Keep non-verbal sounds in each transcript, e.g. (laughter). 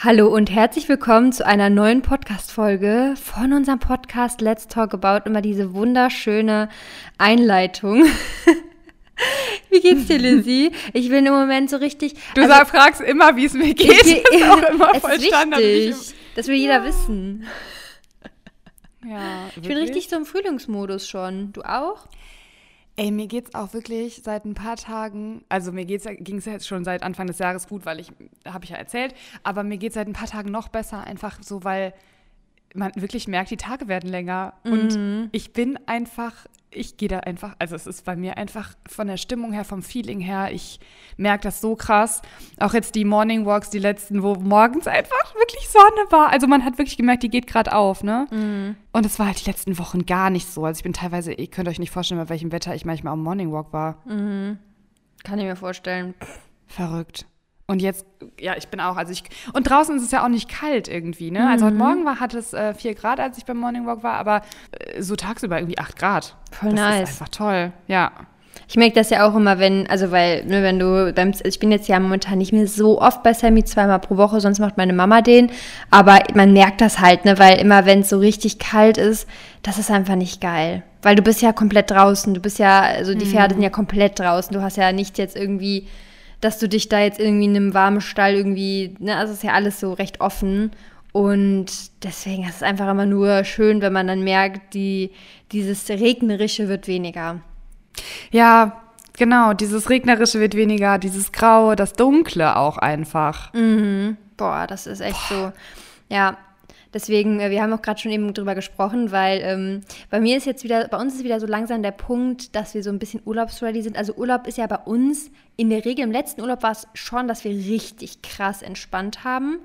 Hallo und herzlich willkommen zu einer neuen Podcast-Folge von unserem Podcast Let's Talk About. Immer diese wunderschöne Einleitung. (laughs) Wie geht's dir, Lizzie? Ich bin im Moment so richtig. Du also, fragst immer, wie es mir geht. Ich, (laughs) das ist auch (laughs) immer voll Standard. Wichtig, das will jeder ja. wissen. Ja, ich bin richtig so im Frühlingsmodus schon. Du auch? Ey, mir geht's auch wirklich seit ein paar Tagen, also mir ging es ja jetzt schon seit Anfang des Jahres gut, weil ich, habe ich ja erzählt, aber mir geht es seit ein paar Tagen noch besser, einfach so, weil man wirklich merkt, die Tage werden länger. Mhm. Und ich bin einfach ich gehe da einfach, also es ist bei mir einfach von der Stimmung her, vom Feeling her, ich merke das so krass. Auch jetzt die Morning Walks, die letzten, wo morgens einfach wirklich Sonne war. Also man hat wirklich gemerkt, die geht gerade auf, ne? Mhm. Und es war halt die letzten Wochen gar nicht so. Also ich bin teilweise, ihr könnt euch nicht vorstellen, bei welchem Wetter ich manchmal am Morning Walk war. Mhm. Kann ich mir vorstellen. Verrückt. Und jetzt, ja, ich bin auch, also ich, und draußen ist es ja auch nicht kalt irgendwie, ne? Also heute mhm. Morgen war, hat es äh, 4 Grad, als ich beim Morning Walk war, aber äh, so tagsüber irgendwie 8 Grad. Voll das nice. ist einfach toll, ja. Ich merke das ja auch immer, wenn, also weil, ne, wenn du beim, ich bin jetzt ja momentan nicht mehr so oft bei Sammy, zweimal pro Woche, sonst macht meine Mama den, aber man merkt das halt, ne, weil immer wenn es so richtig kalt ist, das ist einfach nicht geil. Weil du bist ja komplett draußen, du bist ja, also die Pferde mhm. sind ja komplett draußen, du hast ja nicht jetzt irgendwie dass du dich da jetzt irgendwie in einem warmen Stall irgendwie, ne, also ist ja alles so recht offen. Und deswegen ist es einfach immer nur schön, wenn man dann merkt, die, dieses Regnerische wird weniger. Ja, genau, dieses Regnerische wird weniger, dieses Graue, das Dunkle auch einfach. Mhm. Boah, das ist echt Boah. so. Ja, Deswegen, äh, wir haben auch gerade schon eben drüber gesprochen, weil ähm, bei mir ist jetzt wieder, bei uns ist wieder so langsam der Punkt, dass wir so ein bisschen urlaubsready sind. Also Urlaub ist ja bei uns in der Regel, im letzten Urlaub war es schon, dass wir richtig krass entspannt haben.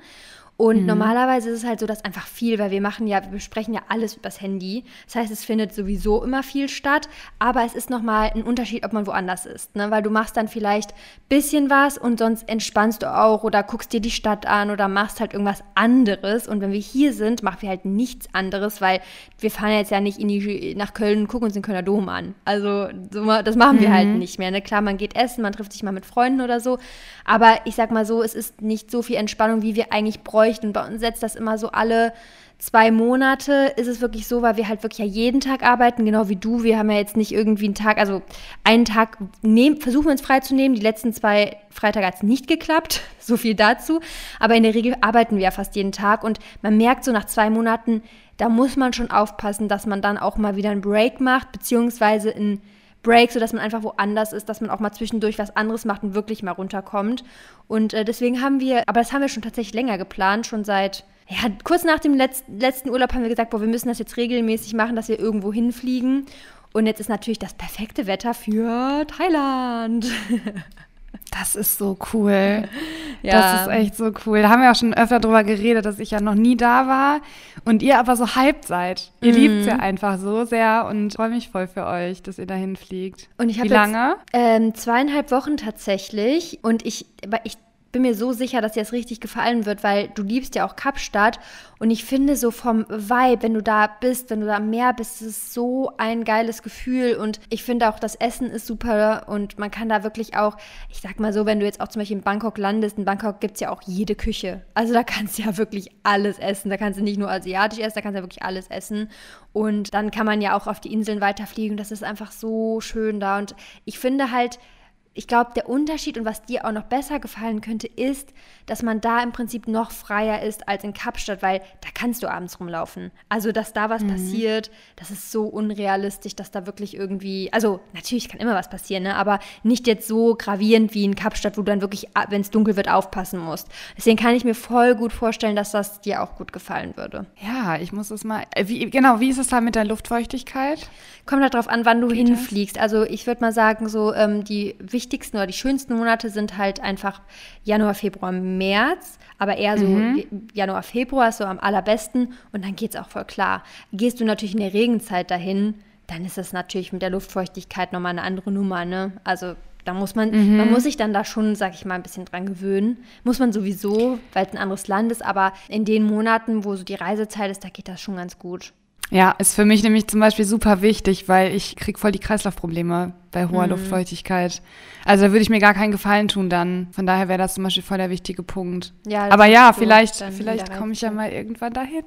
Und mhm. normalerweise ist es halt so, dass einfach viel, weil wir machen ja, wir besprechen ja alles übers Handy. Das heißt, es findet sowieso immer viel statt, aber es ist nochmal ein Unterschied, ob man woanders ist. Ne? Weil du machst dann vielleicht ein bisschen was und sonst entspannst du auch oder guckst dir die Stadt an oder machst halt irgendwas anderes. Und wenn wir hier sind, machen wir halt nichts anderes, weil wir fahren jetzt ja nicht in die, nach Köln und gucken uns den Kölner Dom an. Also so, das machen wir halt mhm. halt nicht mehr. Ne? Klar, man geht essen, man trifft sich mal mit Freunden oder so. Aber ich sag mal so, es ist nicht so viel Entspannung, wie wir eigentlich bräuchten bräuchten. Bei uns setzt das immer so alle zwei Monate ist es wirklich so, weil wir halt wirklich ja jeden Tag arbeiten, genau wie du. Wir haben ja jetzt nicht irgendwie einen Tag, also einen Tag nehmen, versuchen wir uns freizunehmen. Die letzten zwei Freitage hat es nicht geklappt, (laughs) so viel dazu. Aber in der Regel arbeiten wir ja fast jeden Tag und man merkt so nach zwei Monaten, da muss man schon aufpassen, dass man dann auch mal wieder einen Break macht, beziehungsweise einen Break, sodass man einfach woanders ist, dass man auch mal zwischendurch was anderes macht und wirklich mal runterkommt. Und äh, deswegen haben wir, aber das haben wir schon tatsächlich länger geplant, schon seit, ja, kurz nach dem Letz letzten Urlaub haben wir gesagt, boah, wir müssen das jetzt regelmäßig machen, dass wir irgendwo hinfliegen. Und jetzt ist natürlich das perfekte Wetter für Thailand. (laughs) Das ist so cool. (laughs) Ja. Das ist echt so cool. Da haben wir auch schon öfter drüber geredet, dass ich ja noch nie da war und ihr aber so hyped seid. Ihr mhm. liebt es ja einfach so sehr und freue mich voll für euch, dass ihr dahin fliegt. Und ich Wie lange? Jetzt, ähm, zweieinhalb Wochen tatsächlich. Und ich, ich bin mir so sicher, dass dir das richtig gefallen wird, weil du liebst ja auch Kapstadt. Und ich finde so vom Vibe, wenn du da bist, wenn du da am Meer bist, ist es so ein geiles Gefühl. Und ich finde auch, das Essen ist super und man kann da wirklich auch, ich sag mal so, wenn du jetzt auch zum Beispiel in Bangkok landest, in Bangkok gibt es ja auch jede Küche. Also da kannst du ja wirklich alles essen. Da kannst du nicht nur asiatisch essen, da kannst du ja wirklich alles essen. Und dann kann man ja auch auf die Inseln weiterfliegen. Das ist einfach so schön da. Und ich finde halt, ich glaube, der Unterschied und was dir auch noch besser gefallen könnte, ist, dass man da im Prinzip noch freier ist als in Kapstadt, weil da kannst du abends rumlaufen. Also, dass da was mhm. passiert, das ist so unrealistisch, dass da wirklich irgendwie, also natürlich kann immer was passieren, ne? aber nicht jetzt so gravierend wie in Kapstadt, wo du dann wirklich, wenn es dunkel wird, aufpassen musst. Deswegen kann ich mir voll gut vorstellen, dass das dir auch gut gefallen würde. Ja, ich muss es mal, äh, wie, genau, wie ist es da mit der Luftfeuchtigkeit? Kommt halt darauf an, wann du Geht hinfliegst. Das? Also, ich würde mal sagen, so ähm, die wichtigsten oder die schönsten Monate sind halt einfach Januar, Februar, März, aber eher so mhm. Januar, Februar ist so am allerbesten und dann geht es auch voll klar. Gehst du natürlich in der Regenzeit dahin, dann ist das natürlich mit der Luftfeuchtigkeit nochmal eine andere Nummer, ne? Also da muss man, mhm. man muss sich dann da schon, sag ich mal, ein bisschen dran gewöhnen. Muss man sowieso, weil es ein anderes Land ist, aber in den Monaten, wo so die Reisezeit ist, da geht das schon ganz gut. Ja, ist für mich nämlich zum Beispiel super wichtig, weil ich kriege voll die Kreislaufprobleme bei hoher Mhm. Luftfeuchtigkeit. Also da würde ich mir gar keinen Gefallen tun dann. Von daher wäre das zum Beispiel voll der wichtige Punkt. Ja, Aber ja, vielleicht, vielleicht komme ich ja mal irgendwann dahin.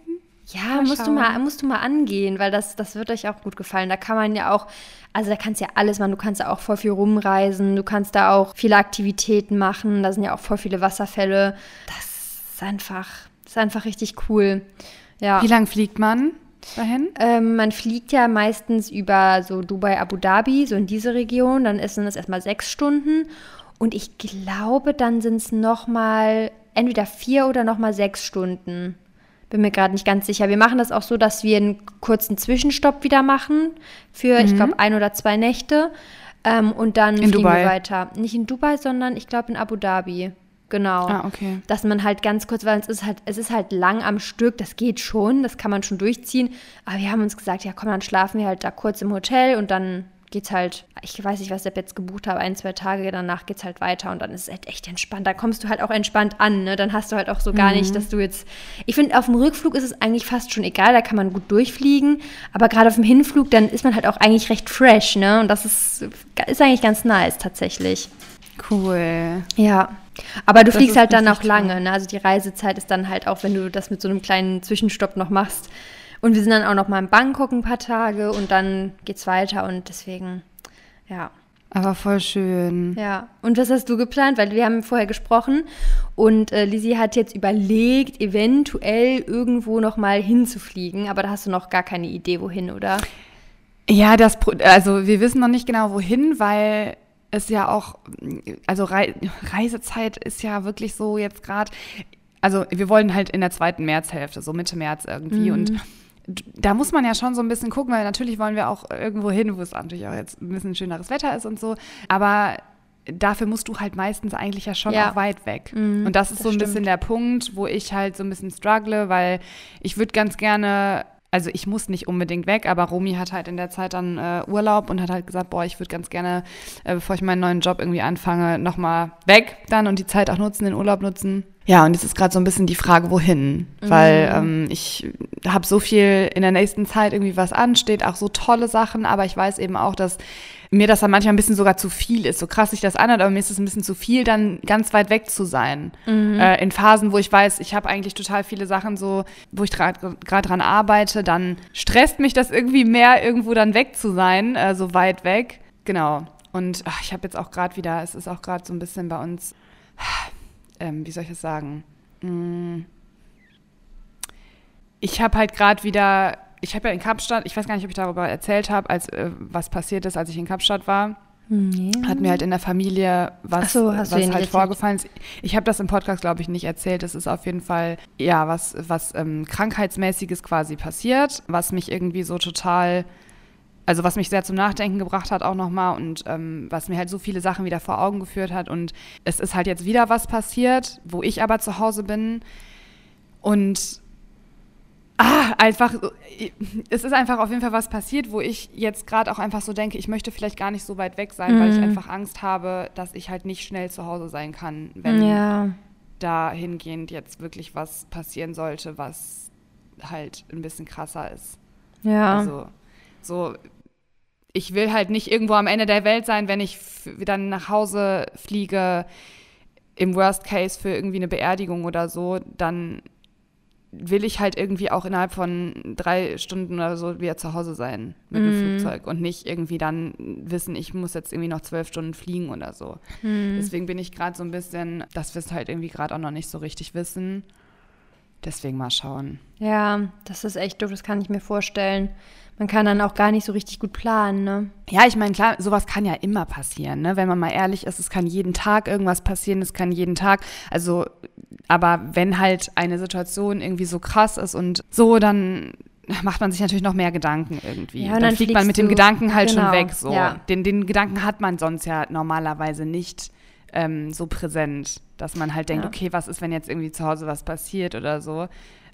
Ja, Mal musst du, schauen. mal, musst du mal angehen, weil das, das wird euch auch gut gefallen. Da kann man ja auch, also da kannst du ja alles machen. Du kannst ja auch voll viel rumreisen, du kannst da auch viele Aktivitäten machen. Da sind ja auch voll viele Wasserfälle. Das ist einfach, das ist einfach richtig cool. Ja. Wie lang fliegt man dahin? Ähm, man fliegt ja meistens über so Dubai, Abu Dhabi, so in diese Region. Dann ist- sind es erstmal sechs Stunden. Und ich glaube, dann sind es nochmal entweder vier oder nochmal sechs Stunden. Bin mir gerade nicht ganz sicher. Wir machen das auch so, dass wir einen kurzen Zwischenstopp wieder machen für, ich glaube, ein oder zwei Nächte. Ähm, und dann fliegen Dubai? wir weiter. Nicht in Dubai, sondern ich glaube in Abu Dhabi. Genau Ah, okay. dass man halt ganz kurz, weil es ist halt, es ist halt lang am Stück, das geht schon, das kann man schon durchziehen. Aber wir haben uns gesagt, ja komm, dann schlafen wir halt da kurz im Hotel und dann geht's halt, ich weiß nicht, was ich jetzt gebucht habe, ein, zwei Tage danach geht's halt weiter und dann ist es halt echt entspannt. Da kommst du halt auch entspannt an, ne? Dann hast du halt auch so gar nicht, dass du jetzt. Ich finde, auf dem Rückflug ist es eigentlich fast schon egal, da kann man gut durchfliegen. Aber gerade auf dem Hinflug, dann ist man halt auch eigentlich recht fresh, ne? Und das ist, ist eigentlich ganz nice tatsächlich. Cool. Ja. Aber du Das fliegst halt dann auch lange, ne? Also die Reisezeit ist dann halt auch, wenn du das mit so einem kleinen Zwischenstopp noch machst. Und wir sind dann auch noch mal in Bangkok ein paar Tage und dann geht's weiter und deswegen, ja. Aber voll schön. Ja. Und was hast du geplant? Weil wir haben vorher gesprochen und äh, Lizzie hat jetzt überlegt, eventuell irgendwo noch mal hinzufliegen, aber da hast du noch gar keine Idee, wohin, oder? Ja, das, also wir wissen noch nicht genau wohin, weil es ja auch, also Rei (laughs) Reisezeit ist ja wirklich so jetzt gerade, also wir wollen halt in der zweiten Märzhälfte, so Mitte März irgendwie und d- da muss man ja schon so ein bisschen gucken, weil natürlich wollen wir auch irgendwo hin, wo es natürlich auch jetzt ein bisschen schöneres Wetter ist und so, aber dafür musst du halt meistens eigentlich ja schon Ja. auch weit weg. Mhm, und das ist das so ein bisschen stimmt. der Punkt, wo ich halt so ein bisschen struggle, weil ich würde ganz gerne, also ich muss nicht unbedingt weg, aber Romy hat halt in der Zeit dann äh, Urlaub und hat halt gesagt, boah, ich würde ganz gerne, äh, bevor ich meinen neuen Job irgendwie anfange, nochmal weg dann und die Zeit auch nutzen, den Urlaub nutzen. Ja, und jetzt ist gerade so ein bisschen die Frage, wohin? Weil ähm, ich habe so viel in der nächsten Zeit irgendwie was ansteht, auch so tolle Sachen, aber ich weiß eben auch, dass mir das dann manchmal ein bisschen sogar zu viel ist. So krass sich das anhört, aber mir ist es ein bisschen zu viel, dann ganz weit weg zu sein. Äh, in Phasen, wo ich weiß, ich habe eigentlich total viele Sachen so, wo ich gerade dran arbeite, dann stresst mich das irgendwie mehr, irgendwo dann weg zu sein, äh, so weit weg. Genau. Und ach, ich habe jetzt auch gerade wieder, es ist auch gerade so ein bisschen bei uns, (sighs) ähm, wie soll ich das sagen? Mm. Ich habe halt gerade wieder, ich habe ja in Kapstadt, ich weiß gar nicht, ob ich darüber erzählt habe, als äh, was passiert ist, als ich in Kapstadt war. Nee. Hat mir halt in der Familie was, so, was halt erzählt. vorgefallen ist. Ich habe das im Podcast, glaube ich, nicht erzählt. Es ist auf jeden Fall, ja, was, was ähm, Krankheitsmäßiges quasi passiert, was mich irgendwie so total, also was mich sehr zum Nachdenken gebracht hat auch nochmal und ähm, was mir halt so viele Sachen wieder vor Augen geführt hat. Und es ist halt jetzt wieder was passiert, wo ich aber zu Hause bin und Ah, einfach, es ist einfach auf jeden Fall was passiert, wo ich jetzt gerade auch einfach so denke, ich möchte vielleicht gar nicht so weit weg sein, weil ich Mhm. einfach Angst habe, dass ich halt nicht schnell zu Hause sein kann, wenn Ja. dahingehend jetzt wirklich was passieren sollte, was halt ein bisschen krasser ist. Ja. Also, so, ich will halt nicht irgendwo am Ende der Welt sein, wenn ich dann nach Hause fliege, im Worst Case für irgendwie eine Beerdigung oder so, dann will ich halt irgendwie auch innerhalb von drei Stunden oder so wieder zu Hause sein mit dem Mhm. Flugzeug und nicht irgendwie dann wissen, ich muss jetzt irgendwie noch zwölf Stunden fliegen oder so. Mhm. Deswegen bin ich gerade so ein bisschen, dass wir es halt irgendwie gerade auch noch nicht so richtig wissen. Deswegen mal schauen. Ja, das ist echt doof, das kann ich mir vorstellen. Man kann dann auch gar nicht so richtig gut planen, ne? Ja, ich meine, klar, sowas kann ja immer passieren, ne? Wenn man mal ehrlich ist, es kann jeden Tag irgendwas passieren, es kann jeden Tag, also, aber wenn halt eine Situation irgendwie so krass ist und so, dann macht man sich natürlich noch mehr Gedanken irgendwie. Ja, dann, dann fliegt man mit dem Gedanken halt genau, schon weg, so. ja. Den, den Gedanken hat man sonst ja normalerweise nicht ähm, so präsent, dass man halt denkt, Ja. okay, was ist, wenn jetzt irgendwie zu Hause was passiert oder so.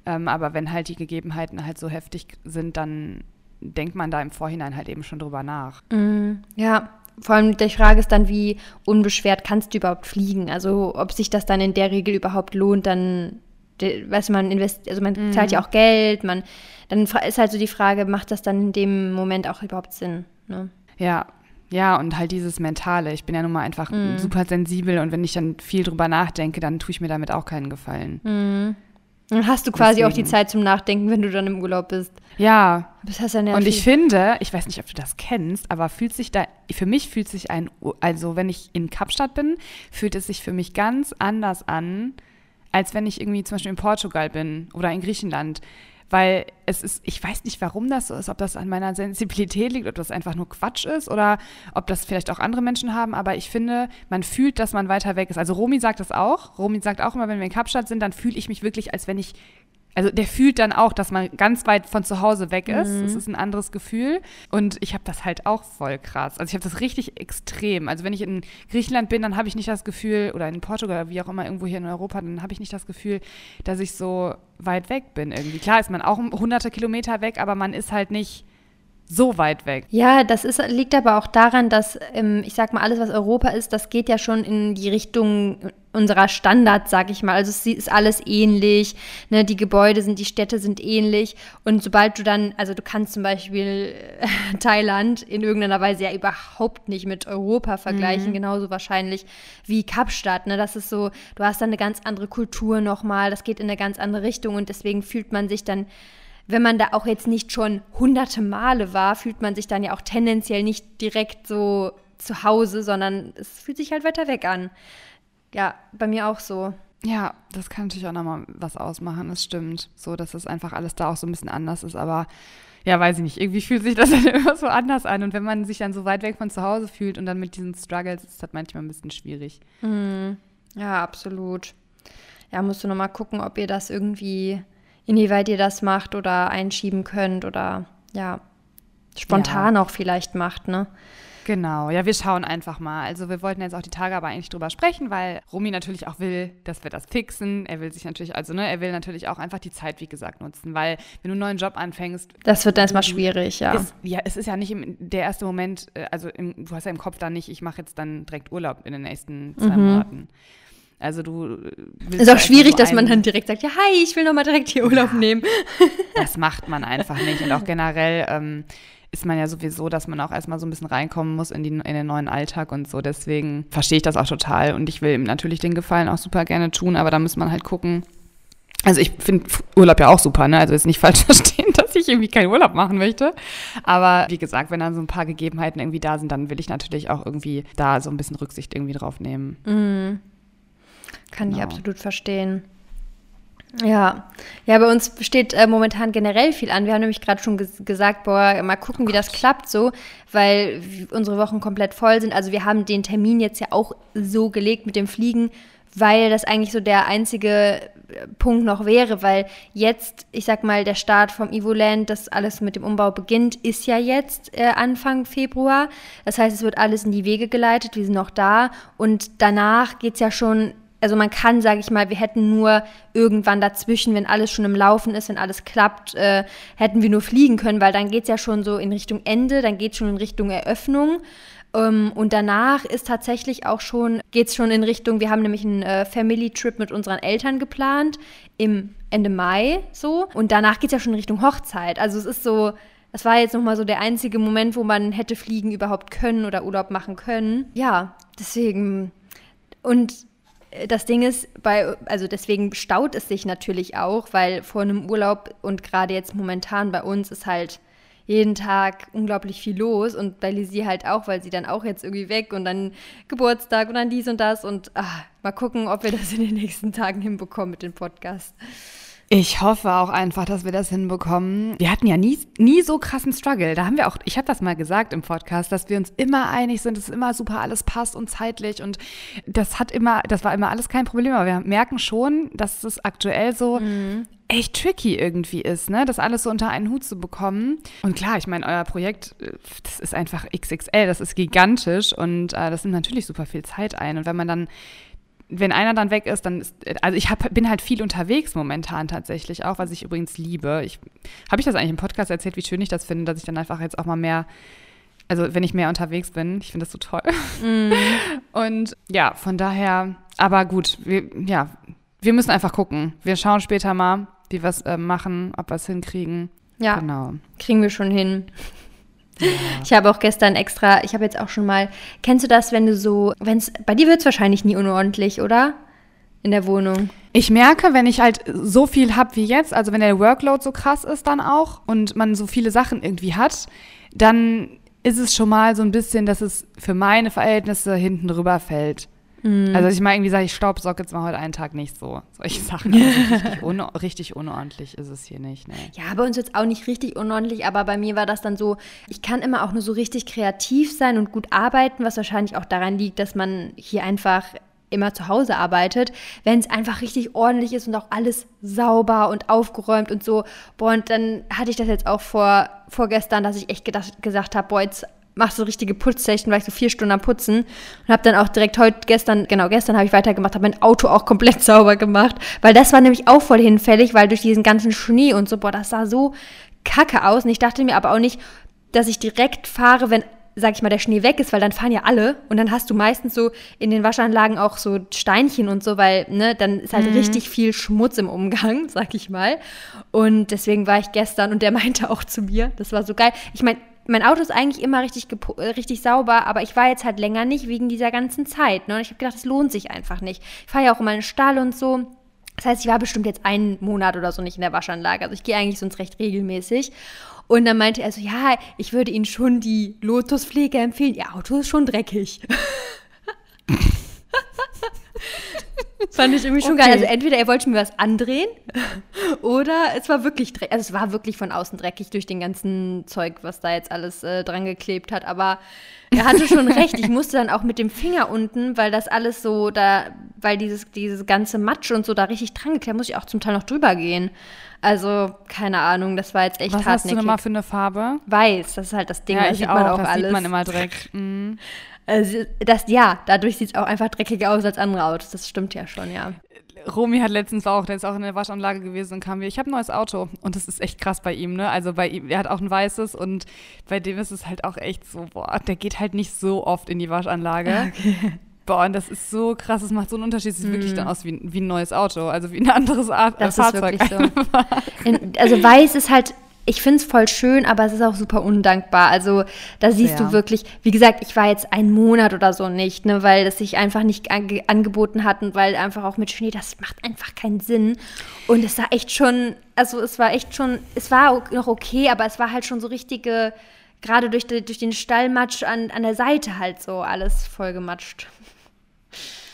Ähm, aber wenn halt die Gegebenheiten halt so heftig sind, dann denkt man da im Vorhinein halt eben schon drüber nach. Mhm. Ja, vor allem die Frage ist dann, wie unbeschwert kannst du überhaupt fliegen? Also ob sich das dann in der Regel überhaupt lohnt, dann weißt du, man investiert, also man mhm. zahlt ja auch Geld, man, dann ist halt so die Frage, macht das dann in dem Moment auch überhaupt Sinn? Ne? Ja, ja, und halt dieses Mentale. Ich bin ja nun mal einfach mm. super sensibel und wenn ich dann viel drüber nachdenke, dann tue ich mir damit auch keinen Gefallen. Mm. Dann hast du quasi Deswegen. auch die Zeit zum Nachdenken, wenn du dann im Urlaub bist. Ja. Das heißt ja und ich finde, ich weiß nicht, ob du das kennst, aber fühlt sich da, für mich fühlt sich ein, also wenn ich in Kapstadt bin, fühlt es sich für mich ganz anders an, als wenn ich irgendwie zum Beispiel in Portugal bin oder in Griechenland weil es ist, ich weiß nicht, warum das so ist, ob das an meiner Sensibilität liegt, ob das einfach nur Quatsch ist oder ob das vielleicht auch andere Menschen haben, aber ich finde, man fühlt, dass man weiter weg ist. Also Romy sagt das auch. Romy sagt auch immer, wenn wir in Kapstadt sind, dann fühle ich mich wirklich, als wenn ich also der fühlt dann auch, dass man ganz weit von zu Hause weg ist. Mhm. Das ist ein anderes Gefühl. Und ich habe das halt auch voll krass. Also ich habe das richtig extrem. Also wenn ich in Griechenland bin, dann habe ich nicht das Gefühl, oder in Portugal, wie auch immer, irgendwo hier in Europa, dann habe ich nicht das Gefühl, dass ich so weit weg bin irgendwie. Klar ist man auch hunderte Kilometer weg, aber man ist halt nicht so weit weg. Ja, das ist, liegt aber auch daran, dass, ähm, ich sag mal, alles, was Europa ist, das geht ja schon in die Richtung unserer Standards, sag ich mal. Also es ist alles ähnlich, ne? die Gebäude sind, die Städte sind ähnlich. Und sobald du dann, also du kannst zum Beispiel äh, (laughs) Thailand in irgendeiner Weise ja überhaupt nicht mit Europa vergleichen, mhm. genauso wahrscheinlich wie Kapstadt. Ne? Das ist so, du hast dann eine ganz andere Kultur nochmal, das geht in eine ganz andere Richtung und deswegen fühlt man sich dann wenn man da auch jetzt nicht schon hunderte Male war, fühlt man sich dann ja auch tendenziell nicht direkt so zu Hause, sondern es fühlt sich halt weiter weg an. Ja, bei mir auch so. Ja, das kann natürlich auch nochmal was ausmachen, das stimmt. So, dass das einfach alles da auch so ein bisschen anders ist, aber ja, weiß ich nicht, irgendwie fühlt sich das (laughs) dann immer so anders an. Und wenn man sich dann so weit weg von zu Hause fühlt und dann mit diesen Struggles, ist das manchmal ein bisschen schwierig. Mhm. Ja, absolut. Ja, musst du nochmal gucken, ob ihr das irgendwie inwieweit ihr das macht oder einschieben könnt oder ja, spontan ja. auch vielleicht macht, ne? Genau, ja, wir schauen einfach mal. Also wir wollten jetzt auch die Tage aber eigentlich drüber sprechen, weil Romy natürlich auch will, dass wir das fixen. Er will sich natürlich, also ne, er will natürlich auch einfach die Zeit, wie gesagt, nutzen, weil wenn du einen neuen Job anfängst. Das wird erstmal schwierig, ja. Ist, ja, es ist ja nicht im, der erste Moment, äh, also im, du hast ja im Kopf dann nicht, ich mache jetzt dann direkt Urlaub in den nächsten zwei mhm. Monaten. Also du äh, ist auch schwierig, dass man dann direkt sagt, ja hi, ich will noch mal direkt hier Urlaub ja, nehmen. (laughs) das macht man einfach nicht und auch generell ähm, ist man ja sowieso, dass man auch erstmal so ein bisschen reinkommen muss in, die, in den neuen Alltag und so. Deswegen verstehe ich das auch total und ich will ihm natürlich den Gefallen auch super gerne tun, aber da muss man halt gucken. Also ich finde Urlaub ja auch super, ne? Also jetzt nicht falsch (laughs) verstehen, dass ich irgendwie keinen Urlaub machen möchte. Aber wie gesagt, wenn dann so ein paar Gegebenheiten irgendwie da sind, dann will ich natürlich auch irgendwie da so ein bisschen Rücksicht irgendwie drauf nehmen. Mhm. Kann genau. ich absolut verstehen. Ja, ja, bei uns steht äh, momentan generell viel an. Wir haben nämlich gerade schon ges gesagt, boah, mal gucken, wie das klappt so, weil unsere Wochen komplett voll sind. Also wir haben den Termin jetzt ja auch so gelegt mit dem Fliegen, weil das eigentlich so der einzige äh, Punkt noch wäre, weil jetzt, ich sag mal, der Start vom Evoland, das alles mit dem Umbau beginnt, ist ja jetzt äh, Anfang Februar. Das heißt, es wird alles in die Wege geleitet, wir sind noch da und danach geht es ja schon also man kann, sage ich mal, wir hätten nur irgendwann dazwischen, wenn alles schon im Laufen ist, wenn alles klappt, äh, hätten wir nur fliegen können, weil dann geht es ja schon so in Richtung Ende, dann geht es schon in Richtung Eröffnung. Ähm, und danach ist tatsächlich auch schon, geht es schon in Richtung, wir haben nämlich einen äh, Family-Trip mit unseren Eltern geplant im Ende Mai so. Und danach geht es ja schon in Richtung Hochzeit. Also es ist so, das war jetzt nochmal so der einzige Moment, wo man hätte fliegen überhaupt können oder Urlaub machen können. Ja, deswegen. Und das Ding ist, bei, also deswegen staut es sich natürlich auch, weil vor einem Urlaub und gerade jetzt momentan bei uns ist halt jeden Tag unglaublich viel los und bei Lizzie halt auch, weil sie dann auch jetzt irgendwie weg und dann Geburtstag und dann dies und das und ach, mal gucken, ob wir das in den nächsten Tagen hinbekommen mit dem Podcast. Ich hoffe auch einfach, dass wir das hinbekommen. Wir hatten ja nie, nie so krassen Struggle. Da haben wir auch, ich habe das mal gesagt im Podcast, dass wir uns immer einig sind, dass immer super alles passt und zeitlich und das hat immer, das war immer alles kein Problem. Aber wir merken schon, dass es aktuell so mhm. echt tricky irgendwie ist, ne, das alles so unter einen Hut zu bekommen. Und klar, ich meine, euer Projekt, äh, das ist einfach XXL, das ist gigantisch und äh, das nimmt natürlich super viel Zeit ein. Und wenn man dann wenn einer dann weg ist, dann ist, also ich hab, bin halt viel unterwegs momentan tatsächlich auch, was ich übrigens liebe. Ich, Habe ich das eigentlich im Podcast erzählt, wie schön ich das finde, dass ich dann einfach jetzt auch mal mehr, also wenn ich mehr unterwegs bin, ich finde das so toll. Mm. (laughs) Und ja, von daher, aber gut, wir, ja, wir müssen einfach gucken. Wir schauen später mal, wie wir es äh, machen, ob wir es hinkriegen. Ja, Genau. kriegen wir schon hin. Ich habe auch gestern extra, ich habe jetzt auch schon mal, kennst du das, wenn du so, wenn es, bei dir wird es wahrscheinlich nie unordentlich, oder? In der Wohnung. Ich merke, wenn ich halt so viel habe wie jetzt, also wenn der Workload so krass ist dann auch und man so viele Sachen irgendwie hat, dann ist es schon mal so ein bisschen, dass es für meine Verhältnisse hinten drüber fällt. Mhm. Also dass ich mal irgendwie sage, ich staubsaug jetzt mal heute einen Tag nicht so. Solche (laughs) Sachen. Also richtig, un richtig unordentlich ist es hier nicht. Ne. Ja, bei uns jetzt auch nicht richtig unordentlich, aber bei mir war das dann so, ich kann immer auch nur so richtig kreativ sein und gut arbeiten, was wahrscheinlich auch daran liegt, dass man hier einfach immer zu Hause arbeitet, wenn es einfach richtig ordentlich ist und auch alles sauber und aufgeräumt und so. Boah, und dann hatte ich das jetzt auch vor, vorgestern, dass ich echt gedacht, gesagt habe, boah, jetzt machst du richtige Putztechnik, war ich so vier Stunden am Putzen und habe dann auch direkt heute, gestern, genau, gestern habe ich weitergemacht, habe mein Auto auch komplett (laughs) sauber gemacht, weil das war nämlich auch voll hinfällig, weil durch diesen ganzen Schnee und so, boah, das sah so kacke aus und ich dachte mir aber auch nicht, dass ich direkt fahre, wenn sag ich mal, der Schnee weg ist, weil dann fahren ja alle und dann hast du meistens so in den Waschanlagen auch so Steinchen und so, weil, ne, dann ist halt richtig viel Schmutz im Umgang, (laughs) sag ich mal. Und deswegen war ich gestern und der meinte auch zu mir, das war so geil. Ich meine, mein Auto ist eigentlich immer richtig, äh, richtig sauber, aber ich war jetzt halt länger nicht wegen dieser ganzen Zeit. Ne? Und ich habe gedacht, es lohnt sich einfach nicht. Ich fahre ja auch immer in den Stall und so. Das heißt, ich war bestimmt jetzt einen Monat oder so nicht in der Waschanlage. Also ich gehe eigentlich sonst recht regelmäßig. Und dann meinte er so, ja, ich würde Ihnen schon die Lotuspflege empfehlen. Ihr Auto ist schon dreckig. (laughs) Fand ich irgendwie schon Okay. geil. Also entweder er wollte mir was andrehen (laughs) oder es war wirklich dreckig. Also es war wirklich von außen dreckig durch den ganzen Zeug, was da jetzt alles äh, dran geklebt hat. Aber er hatte schon (laughs) recht. Ich musste dann auch mit dem Finger unten, weil das alles so da, weil dieses, dieses ganze Matsch und so da richtig dran geklebt, muss ich auch zum Teil noch drüber gehen. Also, keine Ahnung, das war jetzt echt Was hast du hartnäckig. nochmal für eine Farbe? Weiß, das ist halt das Ding, ja, da ich sieht auch. man auch das alles. sieht man immer direkt. Mhm. Also, das, ja, dadurch sieht es auch einfach dreckiger aus als andere Autos. Das stimmt ja schon, ja. Romy hat letztens auch, der ist auch in der Waschanlage gewesen und kam wieder, ich habe ein neues Auto. Und das ist echt krass bei ihm, ne? Also bei ihm, er hat auch ein weißes und bei dem ist es halt auch echt so, boah, der geht halt nicht so oft in die Waschanlage. Boah, und das ist so krass, es macht so einen Unterschied. Es sieht wirklich dann aus wie, wie ein neues Auto, also wie ein anderes Art, Das äh, ist Fahrzeug. wirklich so. In, also weiß ist halt, ich finde es voll schön, aber es ist auch super undankbar. Also da siehst Sehr. du wirklich, wie gesagt, ich war jetzt einen Monat oder so nicht, ne, weil es sich einfach nicht ange angeboten hat und weil einfach auch mit Schnee, das macht einfach keinen Sinn. Und es war echt schon, also es war echt schon, es war auch noch okay, aber es war halt schon so richtige, gerade durch, die, durch den Stallmatsch an, an der Seite halt so alles vollgematscht.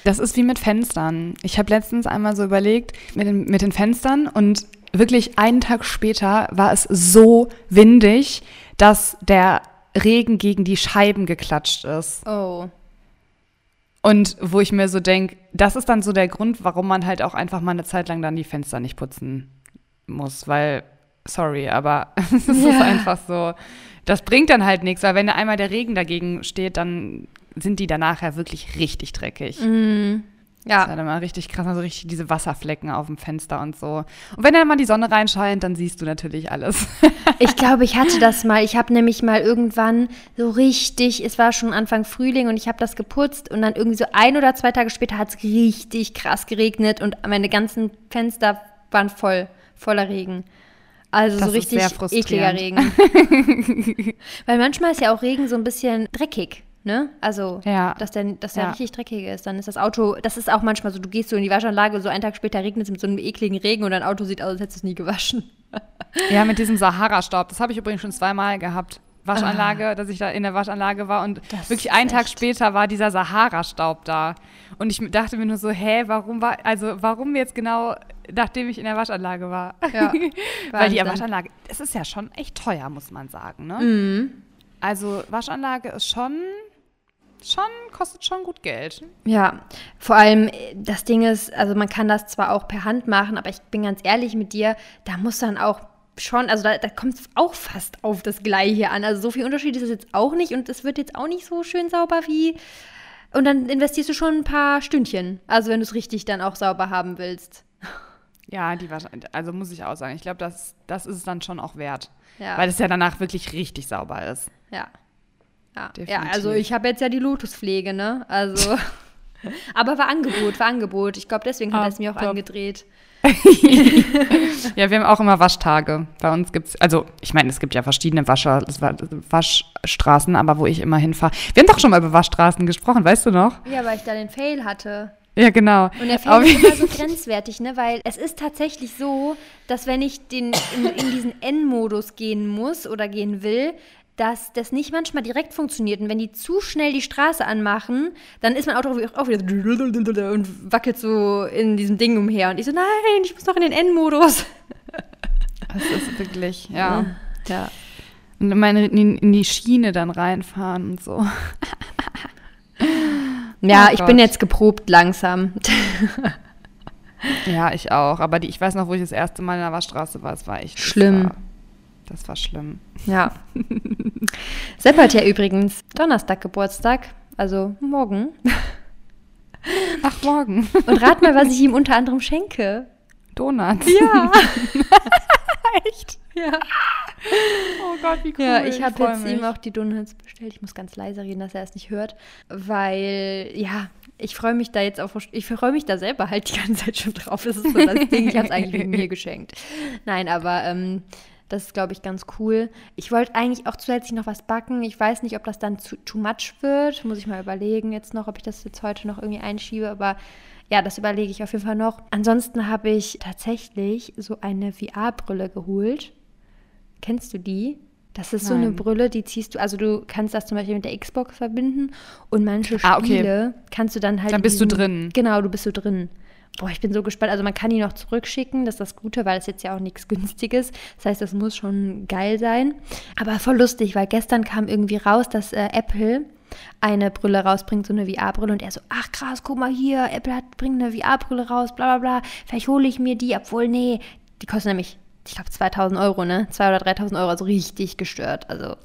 Das ist wie mit Fenstern. Ich habe letztens einmal so überlegt mit den, mit den Fenstern und wirklich einen Tag später war es so windig, dass der Regen gegen die Scheiben geklatscht ist. Oh. Und wo ich mir so denke, das ist dann so der Grund, warum man halt auch einfach mal eine Zeit lang dann die Fenster nicht putzen muss, weil, sorry, aber (laughs) es ist Ja. einfach so, das bringt dann halt nichts, weil wenn da einmal der Regen dagegen steht, dann sind die danach ja wirklich richtig dreckig. Mhm. Das ist Ja, halt immer richtig krass, also richtig diese Wasserflecken auf dem Fenster und so. Und wenn dann mal die Sonne reinscheint, dann siehst du natürlich alles. (laughs) Ich glaube, ich hatte das mal. Ich habe nämlich mal irgendwann so richtig, es war schon Anfang Frühling und ich habe das geputzt und dann irgendwie so ein oder zwei Tage später hat es richtig krass geregnet und meine ganzen Fenster waren voll, voller Regen. Also Das so richtig ekliger Regen. (laughs) Weil manchmal ist ja auch Regen so ein bisschen dreckig. Ne? Also, Ja. dass der, dass der Ja. richtig dreckig ist. Dann ist das Auto, das ist auch manchmal so, du gehst so in die Waschanlage, so einen Tag später regnet es mit so einem ekligen Regen und dein Auto sieht aus, als hättest du es nie gewaschen. (laughs) Ja, mit diesem Sahara-Staub. Das habe ich übrigens schon zweimal gehabt. Waschanlage, dass ich da in der Waschanlage war und Ah. Das wirklich einen Tag später war dieser Sahara-Staub da. Und ich dachte mir nur so, hä, warum war, also warum jetzt genau, nachdem ich in der Waschanlage war? Ja, (laughs) Weil die. Waschanlage, es ist ja schon echt teuer, muss man sagen, ne? Mhm. Also Waschanlage ist schon, schon, kostet schon gut Geld. Ja, vor allem äh, das Ding ist, also man kann das zwar auch per Hand machen, aber ich bin ganz ehrlich mit dir, da muss dann auch schon, also da, da kommt es auch fast auf das Gleiche an. Also so viel Unterschied ist es jetzt auch nicht und es wird jetzt auch nicht so schön sauber wie. Und dann investierst du schon ein paar Stündchen. Also wenn du es richtig dann auch sauber haben willst. Ja, die also muss ich auch sagen, ich glaube, das, das ist es dann schon auch wert. Ja. Weil es ja danach wirklich richtig sauber ist. Ja. Ja, ja also ich habe jetzt ja die Lotuspflege, ne? Also (laughs) Aber war Angebot, war Angebot. Ich glaube, deswegen hat Ah, er es mir auch top. angedreht. (laughs) Ja, wir haben auch immer Waschtage. Bei uns gibt es, also ich meine, es gibt ja verschiedene Wascher, Waschstraßen, aber wo ich immer hinfahre. Wir haben doch schon mal über Waschstraßen gesprochen, weißt du noch? Ja, weil ich da den Fail hatte. Ja, genau. Und der Fail ist immer so grenzwertig, ne? Weil es ist tatsächlich so, dass wenn ich den, in, in diesen N-Modus gehen muss oder gehen will, dass das nicht manchmal direkt funktioniert. Und wenn die zu schnell die Straße anmachen, dann ist mein Auto auch wieder und wackelt so in diesem Ding umher. Und ich so, nein, ich muss noch in den N-Modus. Das ist wirklich, ja. Ja. Und meine, in, in die Schiene dann reinfahren und so. Ja, Oh ich bin jetzt geprobt langsam. Ja, ich auch. Aber die, ich weiß noch, wo ich das erste Mal in der Waschstraße war. Es war echt Schlimm. War, das war schlimm. Ja. (laughs) Sepp hat ja übrigens Donnerstag Geburtstag, also morgen. Ach, morgen. Und rat mal, was ich ihm unter anderem schenke. Donuts. Ja. (laughs) Echt? Ja, Oh Gott, wie cool. ja ich habe jetzt mich. ihm auch die Donuts bestellt. Ich muss ganz leise reden, dass er es nicht hört. Weil, ja, ich freue mich da jetzt auf. Ich freue mich da selber halt die ganze Zeit schon drauf. Das ist so das Ding. Ich habe es eigentlich mit mir (laughs) geschenkt. Nein, aber ähm, das ist, glaube ich, ganz cool. Ich wollte eigentlich auch zusätzlich noch was backen. Ich weiß nicht, ob das dann zu, too much wird. Muss ich mal überlegen jetzt noch, ob ich das jetzt heute noch irgendwie einschiebe. Aber ja, das überlege ich auf jeden Fall noch. Ansonsten habe ich tatsächlich so eine VR-Brille geholt. Kennst du die? Das ist so eine Nein. Brille, die ziehst du, also du kannst das zum Beispiel mit der Xbox verbinden und manche Ah, okay. Spiele kannst du dann halt. Dann bist du diesem- drin. Genau, du bist so drin. Boah, ich bin so gespannt. Also man kann die noch zurückschicken, das ist das Gute, weil es jetzt ja auch nichts Günstiges. Das heißt, das muss schon geil sein. Aber voll lustig, weil gestern kam irgendwie raus, dass äh, Apple eine Brille rausbringt, so eine VR-Brille. Und er so, ach krass, guck mal hier, Apple hat, bringt eine VR-Brille raus, bla bla bla. Vielleicht hole ich mir die, obwohl, nee, die kostet nämlich, ich glaube, 2000 Euro, ne? 2.000 oder 3.000 Euro, also richtig gestört. Also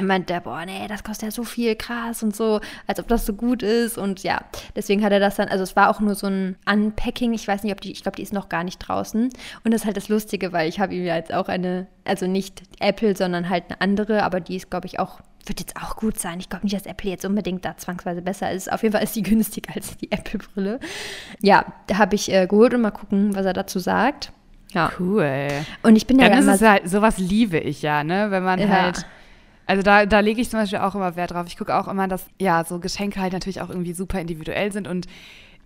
meint der, boah, nee, das kostet ja so viel, krass und so, als ob das so gut ist. Und ja, deswegen hat er das dann, also es war auch nur so ein Unpacking. Ich weiß nicht, ob die, ich glaube, die ist noch gar nicht draußen. Und das ist halt das Lustige, weil ich habe ihm ja jetzt auch eine, also nicht Apple, sondern halt eine andere, aber die ist, glaube ich, auch, wird jetzt auch gut sein. Ich glaube nicht, dass Apple jetzt unbedingt da zwangsweise besser ist. Auf jeden Fall ist die (laughs) günstiger als die Apple-Brille. Ja, da habe ich äh, geholt und mal gucken, was er dazu sagt. Ja. Cool. Und ich bin ja Dann ist immer es halt, sowas liebe ich ja, ne? Wenn man Ja. halt. Also da, da lege ich zum Beispiel auch immer Wert drauf. Ich gucke auch immer, dass ja so Geschenke halt natürlich auch irgendwie super individuell sind und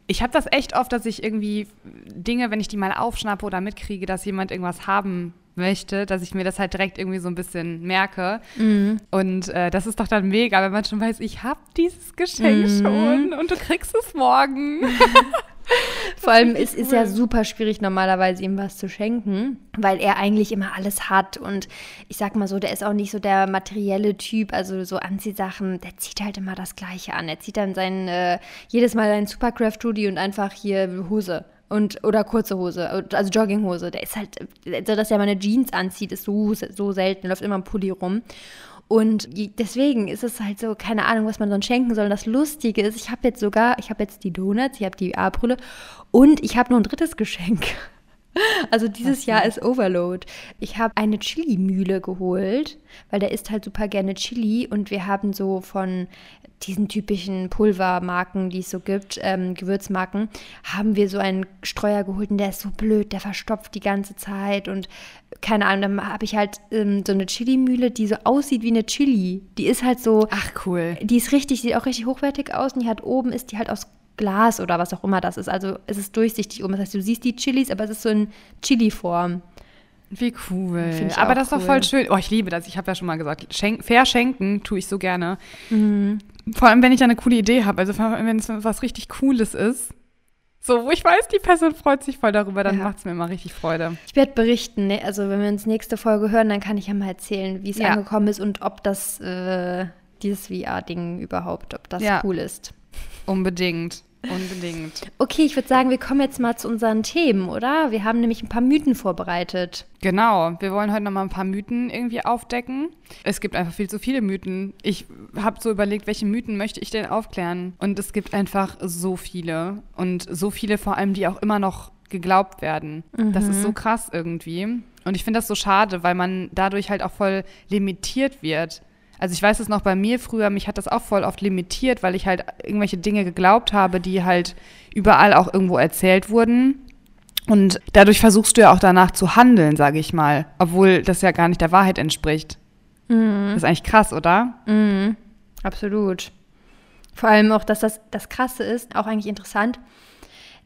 ich habe das echt oft, dass ich irgendwie Dinge, wenn ich die mal aufschnappe oder mitkriege, dass jemand irgendwas haben möchte, dass ich mir das halt direkt irgendwie so ein bisschen merke. Mhm. Und äh, das ist doch dann mega, wenn man schon weiß, ich habe dieses Geschenk Mhm. schon und du kriegst es morgen. (laughs) (laughs) Vor allem es ist ja super schwierig, normalerweise ihm was zu schenken, weil er eigentlich immer alles hat. Und ich sag mal so, der ist auch nicht so der materielle Typ, also so Anziehsachen, der zieht halt immer das Gleiche an. Er zieht dann sein, äh, jedes Mal seinen Supercraft-Hoodie und einfach hier Hose. Und, oder kurze Hose, also Jogginghose. Der ist halt, so dass er mal eine Jeans anzieht, ist so, so selten, der läuft immer im Pulli rum. Und deswegen ist es halt so, keine Ahnung, was man sonst schenken soll. Und das Lustige ist, ich habe jetzt sogar, ich habe jetzt die Donuts, ich habe die A-Brille und ich habe noch ein drittes Geschenk. Also dieses Jahr ist Overload. Ich habe eine Chili-Mühle geholt, weil der isst halt super gerne Chili und wir haben so von diesen typischen Pulvermarken, die es so gibt, ähm, Gewürzmarken, haben wir so einen Streuer geholt und der ist so blöd, der verstopft die ganze Zeit und keine Ahnung, dann habe ich halt ähm, so eine Chili-Mühle, die so aussieht wie eine Chili. Die ist halt so, Ach cool. die ist richtig, sieht auch richtig hochwertig aus und die hat oben ist die halt aus Glas oder was auch immer das ist. Also es ist durchsichtig oben. Das heißt, du siehst die Chilis, aber es ist so in Chili-Form. Wie cool. Aber das ist doch cool. voll schön. Oh, ich liebe das. Ich habe ja schon mal gesagt, schenk, verschenken tue ich so gerne. Mhm. Vor allem, wenn ich da eine coole Idee habe. Also vor allem, wenn es was richtig Cooles ist. So, wo ich weiß, die Person freut sich voll darüber, dann Ja. macht es mir immer richtig Freude. Ich werde berichten, ne? also wenn wir uns nächste Folge hören, dann kann ich ja mal erzählen, wie es Ja. angekommen ist und ob das, äh, dieses VR-Ding überhaupt, ob das Ja. cool ist. Unbedingt. Unbedingt. Okay, ich würde sagen, wir kommen jetzt mal zu unseren Themen, oder? Wir haben nämlich ein paar Mythen vorbereitet. Genau. Wir wollen heute noch mal ein paar Mythen irgendwie aufdecken. Es gibt einfach viel zu viele Mythen. Ich habe so überlegt, welche Mythen möchte ich denn aufklären? Und es gibt einfach so viele. Und so viele vor allem, die auch immer noch geglaubt werden. Das ist so krass irgendwie. Und ich finde das so schade, weil man dadurch halt auch voll limitiert wird. Also ich weiß es noch bei mir früher, mich hat das auch voll oft limitiert, weil ich halt irgendwelche Dinge geglaubt habe, die halt überall auch irgendwo erzählt wurden. Und dadurch versuchst du ja auch danach zu handeln, sage ich mal, obwohl das ja gar nicht der Wahrheit entspricht. Mhm. Das ist eigentlich krass, oder? Mhm. Absolut. Vor allem auch, dass das, das Krasse ist, auch eigentlich interessant,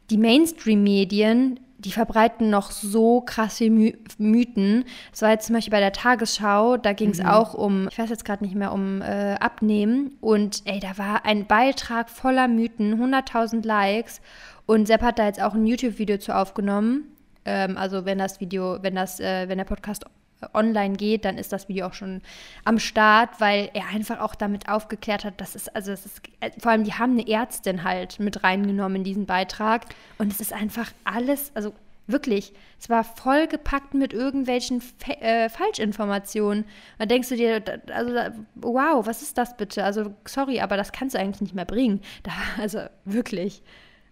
die Mainstream-Medien, die verbreiten noch so krasse My Mythen. Das war jetzt zum Beispiel bei der Tagesschau, da ging es mhm. auch um, ich weiß jetzt gerade nicht mehr, um äh, Abnehmen. Und ey, da war ein Beitrag voller Mythen, 100.000 Likes. Und Sepp hat da jetzt auch ein YouTube-Video zu aufgenommen. Ähm, also wenn das Video, wenn das, äh, wenn der Podcast online geht, dann ist das Video auch schon am Start, weil er einfach auch damit aufgeklärt hat, dass es, also es ist, äh, vor allem die haben eine Ärztin halt mit reingenommen in diesen Beitrag und es ist einfach alles, also wirklich, es war vollgepackt mit irgendwelchen Fe äh, Falschinformationen. Da denkst du dir, also wow, was ist das bitte? Also sorry, aber das kannst du eigentlich nicht mehr bringen. Da, (laughs) also wirklich.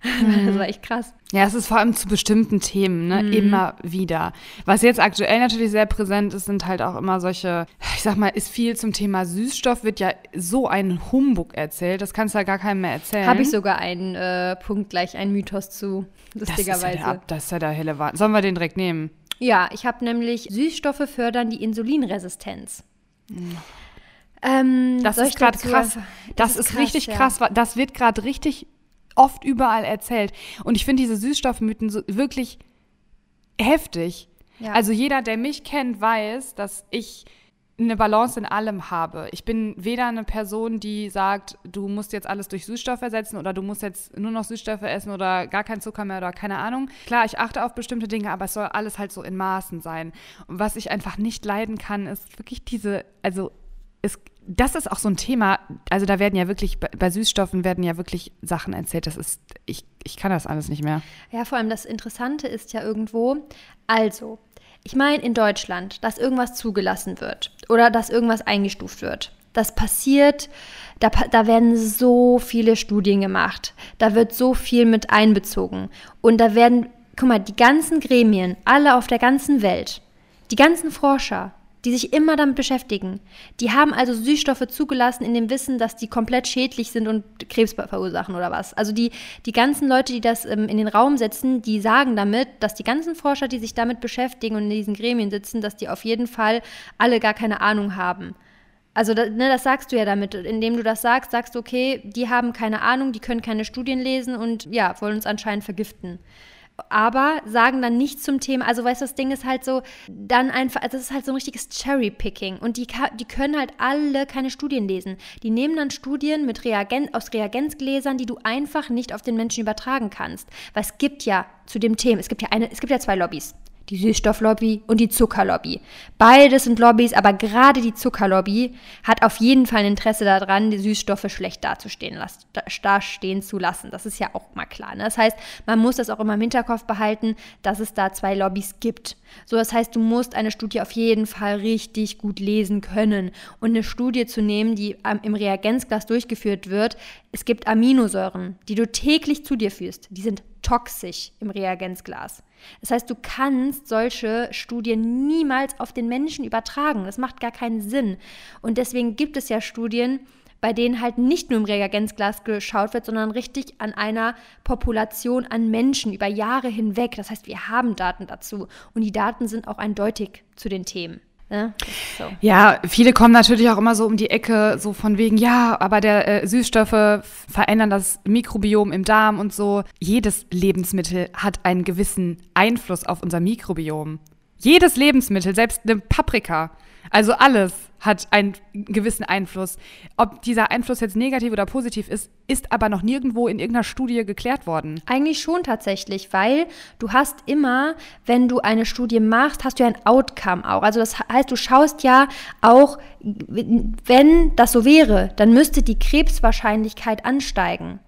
Mhm. Das war echt krass. Ja, es ist vor allem zu bestimmten Themen, ne? Mhm. immer wieder. Was jetzt aktuell natürlich sehr präsent ist, sind halt auch immer solche, ich sag mal, ist viel zum Thema Süßstoff, wird ja so ein Humbug erzählt, das kannst du ja gar keinem mehr erzählen. Habe ich sogar einen äh, Punkt gleich, einen Mythos zu, lustigerweise. Das ist ja der, das ist ja der helle Wahnsinn. Sollen wir den direkt nehmen? Ja, ich habe nämlich Süßstoffe fördern die Insulinresistenz. Mhm. Ähm, das ist gerade krass. Das, das ist, krass, richtig ja. krass. Das wird gerade richtig oft überall erzählt. Und ich finde diese Süßstoffmythen so wirklich heftig. Ja. Also jeder, der mich kennt, weiß, dass ich eine Balance in allem habe. Ich bin weder eine Person, die sagt, du musst jetzt alles durch Süßstoffe ersetzen oder du musst jetzt nur noch Süßstoffe essen oder gar kein Zucker mehr oder keine Ahnung. Klar, ich achte auf bestimmte Dinge, aber es soll alles halt so in Maßen sein. Und was ich einfach nicht leiden kann, ist wirklich diese, also es, das ist auch so ein Thema, also da werden ja wirklich, bei Süßstoffen werden ja wirklich Sachen erzählt, das ist, ich, ich kann das alles nicht mehr. Ja, vor allem das Interessante ist ja irgendwo, also, ich meine in Deutschland, dass irgendwas zugelassen wird oder dass irgendwas eingestuft wird. Das passiert, da, da werden so viele Studien gemacht, da wird so viel mit einbezogen und da werden, guck mal, die ganzen Gremien, alle auf der ganzen Welt, die ganzen Forscher, die sich immer damit beschäftigen. Die haben also Süßstoffe zugelassen in dem Wissen, dass die komplett schädlich sind und Krebs verursachen oder was. Also die, die ganzen Leute, die das ähm, in den Raum setzen, die sagen damit, dass die ganzen Forscher, die sich damit beschäftigen und in diesen Gremien sitzen, dass die auf jeden Fall alle gar keine Ahnung haben. Also da, ne, das sagst du ja damit, indem du das sagst, sagst du, okay, die haben keine Ahnung, die können keine Studien lesen und ja, wollen uns anscheinend vergiften aber sagen dann nichts zum Thema. Also, weißt du, das Ding ist halt so, dann einfach, also, das ist halt so ein richtiges Cherry-Picking. Und die, die können halt alle keine Studien lesen. Die nehmen dann Studien mit Reagen aus Reagenzgläsern, die du einfach nicht auf den Menschen übertragen kannst. Weil es gibt ja zu dem Thema, es gibt ja eine, es gibt ja zwei Lobbys die Süßstofflobby und die Zuckerlobby. Beides sind Lobbys, aber gerade die Zuckerlobby hat auf jeden Fall ein Interesse daran, die Süßstoffe schlecht dazustehen, dastehen zu lassen. Das ist ja auch mal klar. Ne? Das heißt, man muss das auch immer im Hinterkopf behalten, dass es da zwei Lobbys gibt. So, das heißt, du musst eine Studie auf jeden Fall richtig gut lesen können. Und eine Studie zu nehmen, die im Reagenzglas durchgeführt wird, es gibt Aminosäuren, die du täglich zu dir führst. Die sind toxisch im Reagenzglas. Das heißt, du kannst solche Studien niemals auf den Menschen übertragen. Das macht gar keinen Sinn. Und deswegen gibt es ja Studien, bei denen halt nicht nur im Reagenzglas geschaut wird, sondern richtig an einer Population an Menschen über Jahre hinweg. Das heißt, wir haben Daten dazu und die Daten sind auch eindeutig zu den Themen. Ne? So. Ja, viele kommen natürlich auch immer so um die Ecke, so von wegen, ja, aber der äh, Süßstoffe verändern das Mikrobiom im Darm und so. Jedes Lebensmittel hat einen gewissen Einfluss auf unser Mikrobiom. Jedes Lebensmittel, selbst eine Paprika, also alles hat einen gewissen Einfluss. Ob dieser Einfluss jetzt negativ oder positiv ist, ist aber noch nirgendwo in irgendeiner Studie geklärt worden. Eigentlich schon tatsächlich, weil du hast immer, wenn du eine Studie machst, hast du ja ein Outcome auch. Also das heißt, du schaust ja auch, wenn das so wäre, dann müsste die Krebswahrscheinlichkeit ansteigen.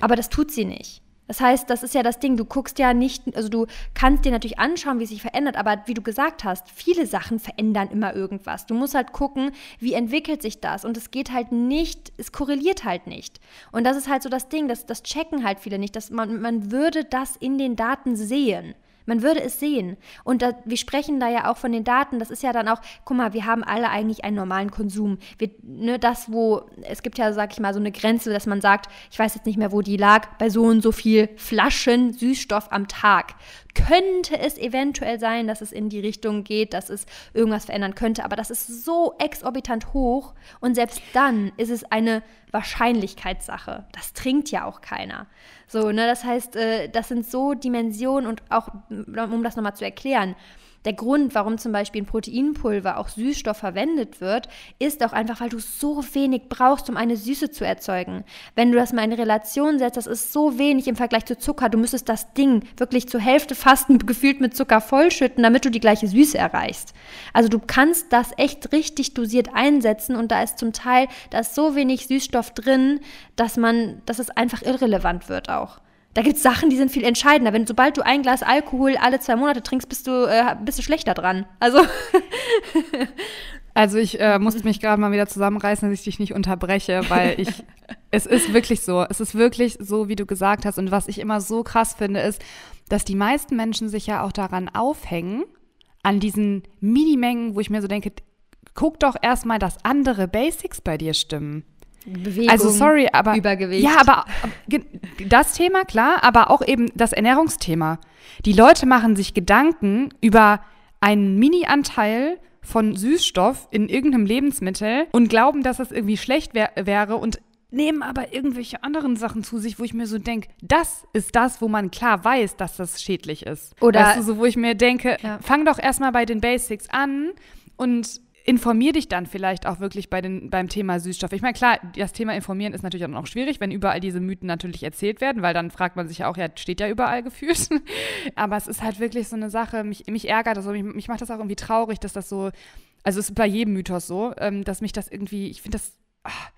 Aber das tut sie nicht. Das heißt, das ist ja das Ding, du guckst ja nicht, also du kannst dir natürlich anschauen, wie es sich verändert, aber wie du gesagt hast, viele Sachen verändern immer irgendwas. Du musst halt gucken, wie entwickelt sich das und es geht halt nicht, es korreliert halt nicht. Und das ist halt so das Ding, das, das checken halt viele nicht, dass man, man würde das in den Daten sehen. Man würde es sehen. Und da, wir sprechen da ja auch von den Daten. Das ist ja dann auch, guck mal, wir haben alle eigentlich einen normalen Konsum. Wir, ne, das, wo, es gibt ja, sag ich mal, so eine Grenze, dass man sagt, ich weiß jetzt nicht mehr, wo die lag, bei so und so viel Flaschen Süßstoff am Tag. Könnte es eventuell sein, dass es in die Richtung geht, dass es irgendwas verändern könnte. Aber das ist so exorbitant hoch. Und selbst dann ist es eine Wahrscheinlichkeitssache. Das trinkt ja auch keiner. So, ne, das heißt, äh, das sind so Dimensionen und auch, um das nochmal zu erklären, der Grund, warum zum Beispiel ein Proteinpulver auch Süßstoff verwendet wird, ist auch einfach, weil du so wenig brauchst, um eine Süße zu erzeugen. Wenn du das mal in Relation setzt, das ist so wenig im Vergleich zu Zucker. Du müsstest das Ding wirklich zur Hälfte fast (laughs) gefühlt mit Zucker vollschütten, damit du die gleiche Süße erreichst. Also du kannst das echt richtig dosiert einsetzen und da ist zum Teil, da ist so wenig Süßstoff drin, dass man, dass es einfach irrelevant wird auch. Da gibt es Sachen, die sind viel entscheidender. Wenn sobald du ein Glas Alkohol alle zwei Monate trinkst, bist du, äh, bist du schlechter dran. Also. (laughs) also ich äh, musste mich gerade mal wieder zusammenreißen, dass ich dich nicht unterbreche, weil ich. (laughs) es ist wirklich so. Es ist wirklich so, wie du gesagt hast. Und was ich immer so krass finde, ist, dass die meisten Menschen sich ja auch daran aufhängen, an diesen Minimengen, wo ich mir so denke, guck doch erstmal, dass andere Basics bei dir stimmen. Bewegung, also sorry, aber Übergewicht. Ja, aber das Thema klar, aber auch eben das Ernährungsthema. Die Leute machen sich Gedanken über einen Mini-Anteil von Süßstoff in irgendeinem Lebensmittel und glauben, dass das irgendwie schlecht wär wäre und nehmen aber irgendwelche anderen Sachen zu sich, wo ich mir so denke, das ist das, wo man klar weiß, dass das schädlich ist. Oder weißt du, so wo ich mir denke, ja. fang doch erstmal bei den Basics an und informier dich dann vielleicht auch wirklich bei den, beim Thema Süßstoff. Ich meine, klar, das Thema Informieren ist natürlich auch noch schwierig, wenn überall diese Mythen natürlich erzählt werden, weil dann fragt man sich ja auch, ja, steht ja überall gefühlt. (laughs) Aber es ist halt wirklich so eine Sache, mich, mich ärgert also mich, mich macht das auch irgendwie traurig, dass das so, also es ist bei jedem Mythos so, ähm, dass mich das irgendwie, ich finde das, ach,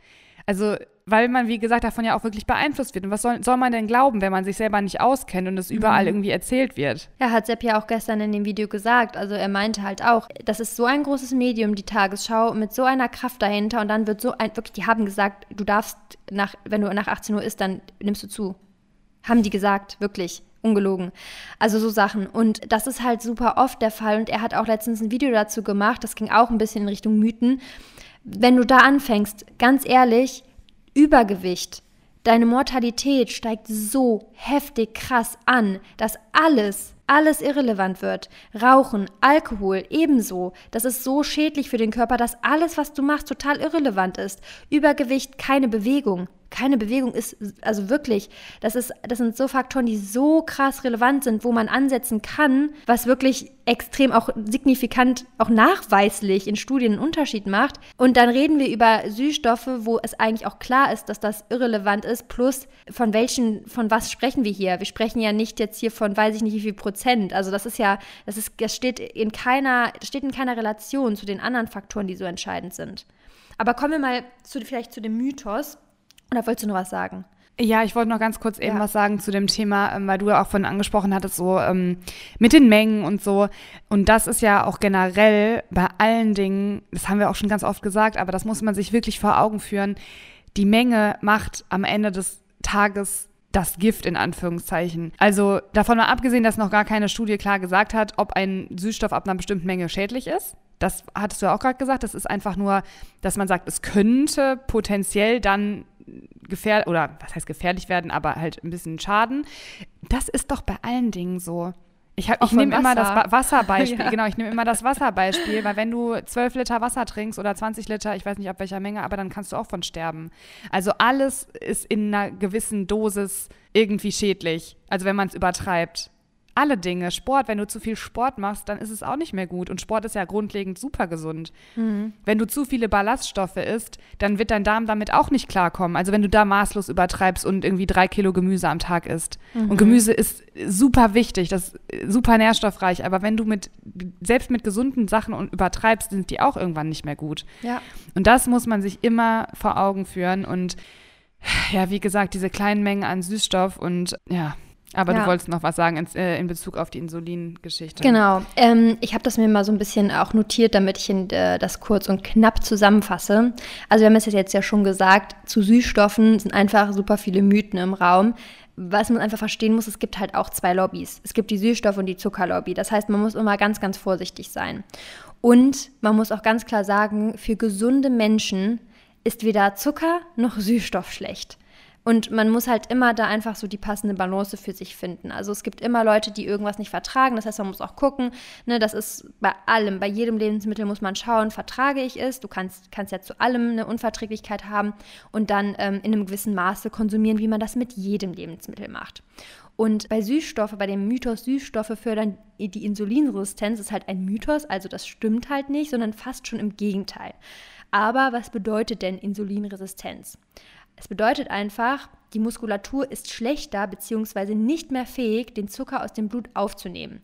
also, weil man, wie gesagt, davon ja auch wirklich beeinflusst wird. Und was soll, soll man denn glauben, wenn man sich selber nicht auskennt und es überall mhm. irgendwie erzählt wird? Ja, hat Sepp ja auch gestern in dem Video gesagt. Also er meinte halt auch, das ist so ein großes Medium, die Tagesschau, mit so einer Kraft dahinter. Und dann wird so ein, wirklich, die haben gesagt, du darfst nach, wenn du nach 18 Uhr isst, dann nimmst du zu. Haben die gesagt, wirklich ungelogen. Also so Sachen. Und das ist halt super oft der Fall. Und er hat auch letztens ein Video dazu gemacht, das ging auch ein bisschen in Richtung Mythen wenn du da anfängst, ganz ehrlich, Übergewicht, deine Mortalität steigt so heftig krass an, dass alles, alles irrelevant wird. Rauchen, Alkohol ebenso. Das ist so schädlich für den Körper, dass alles, was du machst, total irrelevant ist. Übergewicht, keine Bewegung keine Bewegung ist, also wirklich, das, ist, das sind so Faktoren, die so krass relevant sind, wo man ansetzen kann, was wirklich extrem auch signifikant, auch nachweislich in Studien einen Unterschied macht. Und dann reden wir über Süßstoffe, wo es eigentlich auch klar ist, dass das irrelevant ist, plus von welchen, von was sprechen wir hier? Wir sprechen ja nicht jetzt hier von, weiß ich nicht wie viel Prozent. Also das ist ja, das ist, das steht in keiner, steht in keiner Relation zu den anderen Faktoren, die so entscheidend sind. Aber kommen wir mal zu, vielleicht zu dem Mythos, oder wolltest du noch was sagen? Ja, ich wollte noch ganz kurz eben ja. was sagen zu dem Thema, ähm, weil du ja auch von angesprochen hattest, so ähm, mit den Mengen und so. Und das ist ja auch generell bei allen Dingen, das haben wir auch schon ganz oft gesagt, aber das muss man sich wirklich vor Augen führen. Die Menge macht am Ende des Tages das Gift in Anführungszeichen. Also davon mal abgesehen, dass noch gar keine Studie klar gesagt hat, ob ein Süßstoff ab einer bestimmten Menge schädlich ist. Das hattest du ja auch gerade gesagt. Das ist einfach nur, dass man sagt, es könnte potenziell dann gefährlich, oder was heißt gefährlich werden, aber halt ein bisschen Schaden. Das ist doch bei allen Dingen so. Ich, ich nehme immer das ba Wasserbeispiel, (laughs) ja. genau, ich nehme immer das Wasserbeispiel, weil wenn du 12 Liter Wasser trinkst oder 20 Liter, ich weiß nicht ab welcher Menge, aber dann kannst du auch von sterben. Also alles ist in einer gewissen Dosis irgendwie schädlich, also wenn man es übertreibt alle Dinge. Sport, wenn du zu viel Sport machst, dann ist es auch nicht mehr gut. Und Sport ist ja grundlegend super gesund. Mhm. Wenn du zu viele Ballaststoffe isst, dann wird dein Darm damit auch nicht klarkommen. Also wenn du da maßlos übertreibst und irgendwie drei Kilo Gemüse am Tag isst. Mhm. Und Gemüse ist super wichtig, das ist super nährstoffreich. Aber wenn du mit, selbst mit gesunden Sachen übertreibst, sind die auch irgendwann nicht mehr gut. Ja. Und das muss man sich immer vor Augen führen. Und ja, wie gesagt, diese kleinen Mengen an Süßstoff und ja, aber ja. du wolltest noch was sagen in, äh, in Bezug auf die Insulingeschichte. Genau. Ähm, ich habe das mir mal so ein bisschen auch notiert, damit ich in, äh, das kurz und knapp zusammenfasse. Also wir haben es jetzt ja schon gesagt, zu Süßstoffen sind einfach super viele Mythen im Raum. was man einfach verstehen muss, es gibt halt auch zwei Lobbys. Es gibt die Süßstoff- und die Zuckerlobby. Das heißt, man muss immer ganz, ganz vorsichtig sein. Und man muss auch ganz klar sagen, für gesunde Menschen ist weder Zucker noch Süßstoff schlecht. Und man muss halt immer da einfach so die passende Balance für sich finden. Also es gibt immer Leute, die irgendwas nicht vertragen. Das heißt, man muss auch gucken. Ne, das ist bei allem, bei jedem Lebensmittel muss man schauen, vertrage ich es. Du kannst, kannst ja zu allem eine Unverträglichkeit haben und dann ähm, in einem gewissen Maße konsumieren, wie man das mit jedem Lebensmittel macht. Und bei Süßstoffe, bei dem Mythos Süßstoffe fördern die Insulinresistenz, ist halt ein Mythos, also das stimmt halt nicht, sondern fast schon im Gegenteil. Aber was bedeutet denn Insulinresistenz? Es bedeutet einfach, die Muskulatur ist schlechter bzw. nicht mehr fähig, den Zucker aus dem Blut aufzunehmen.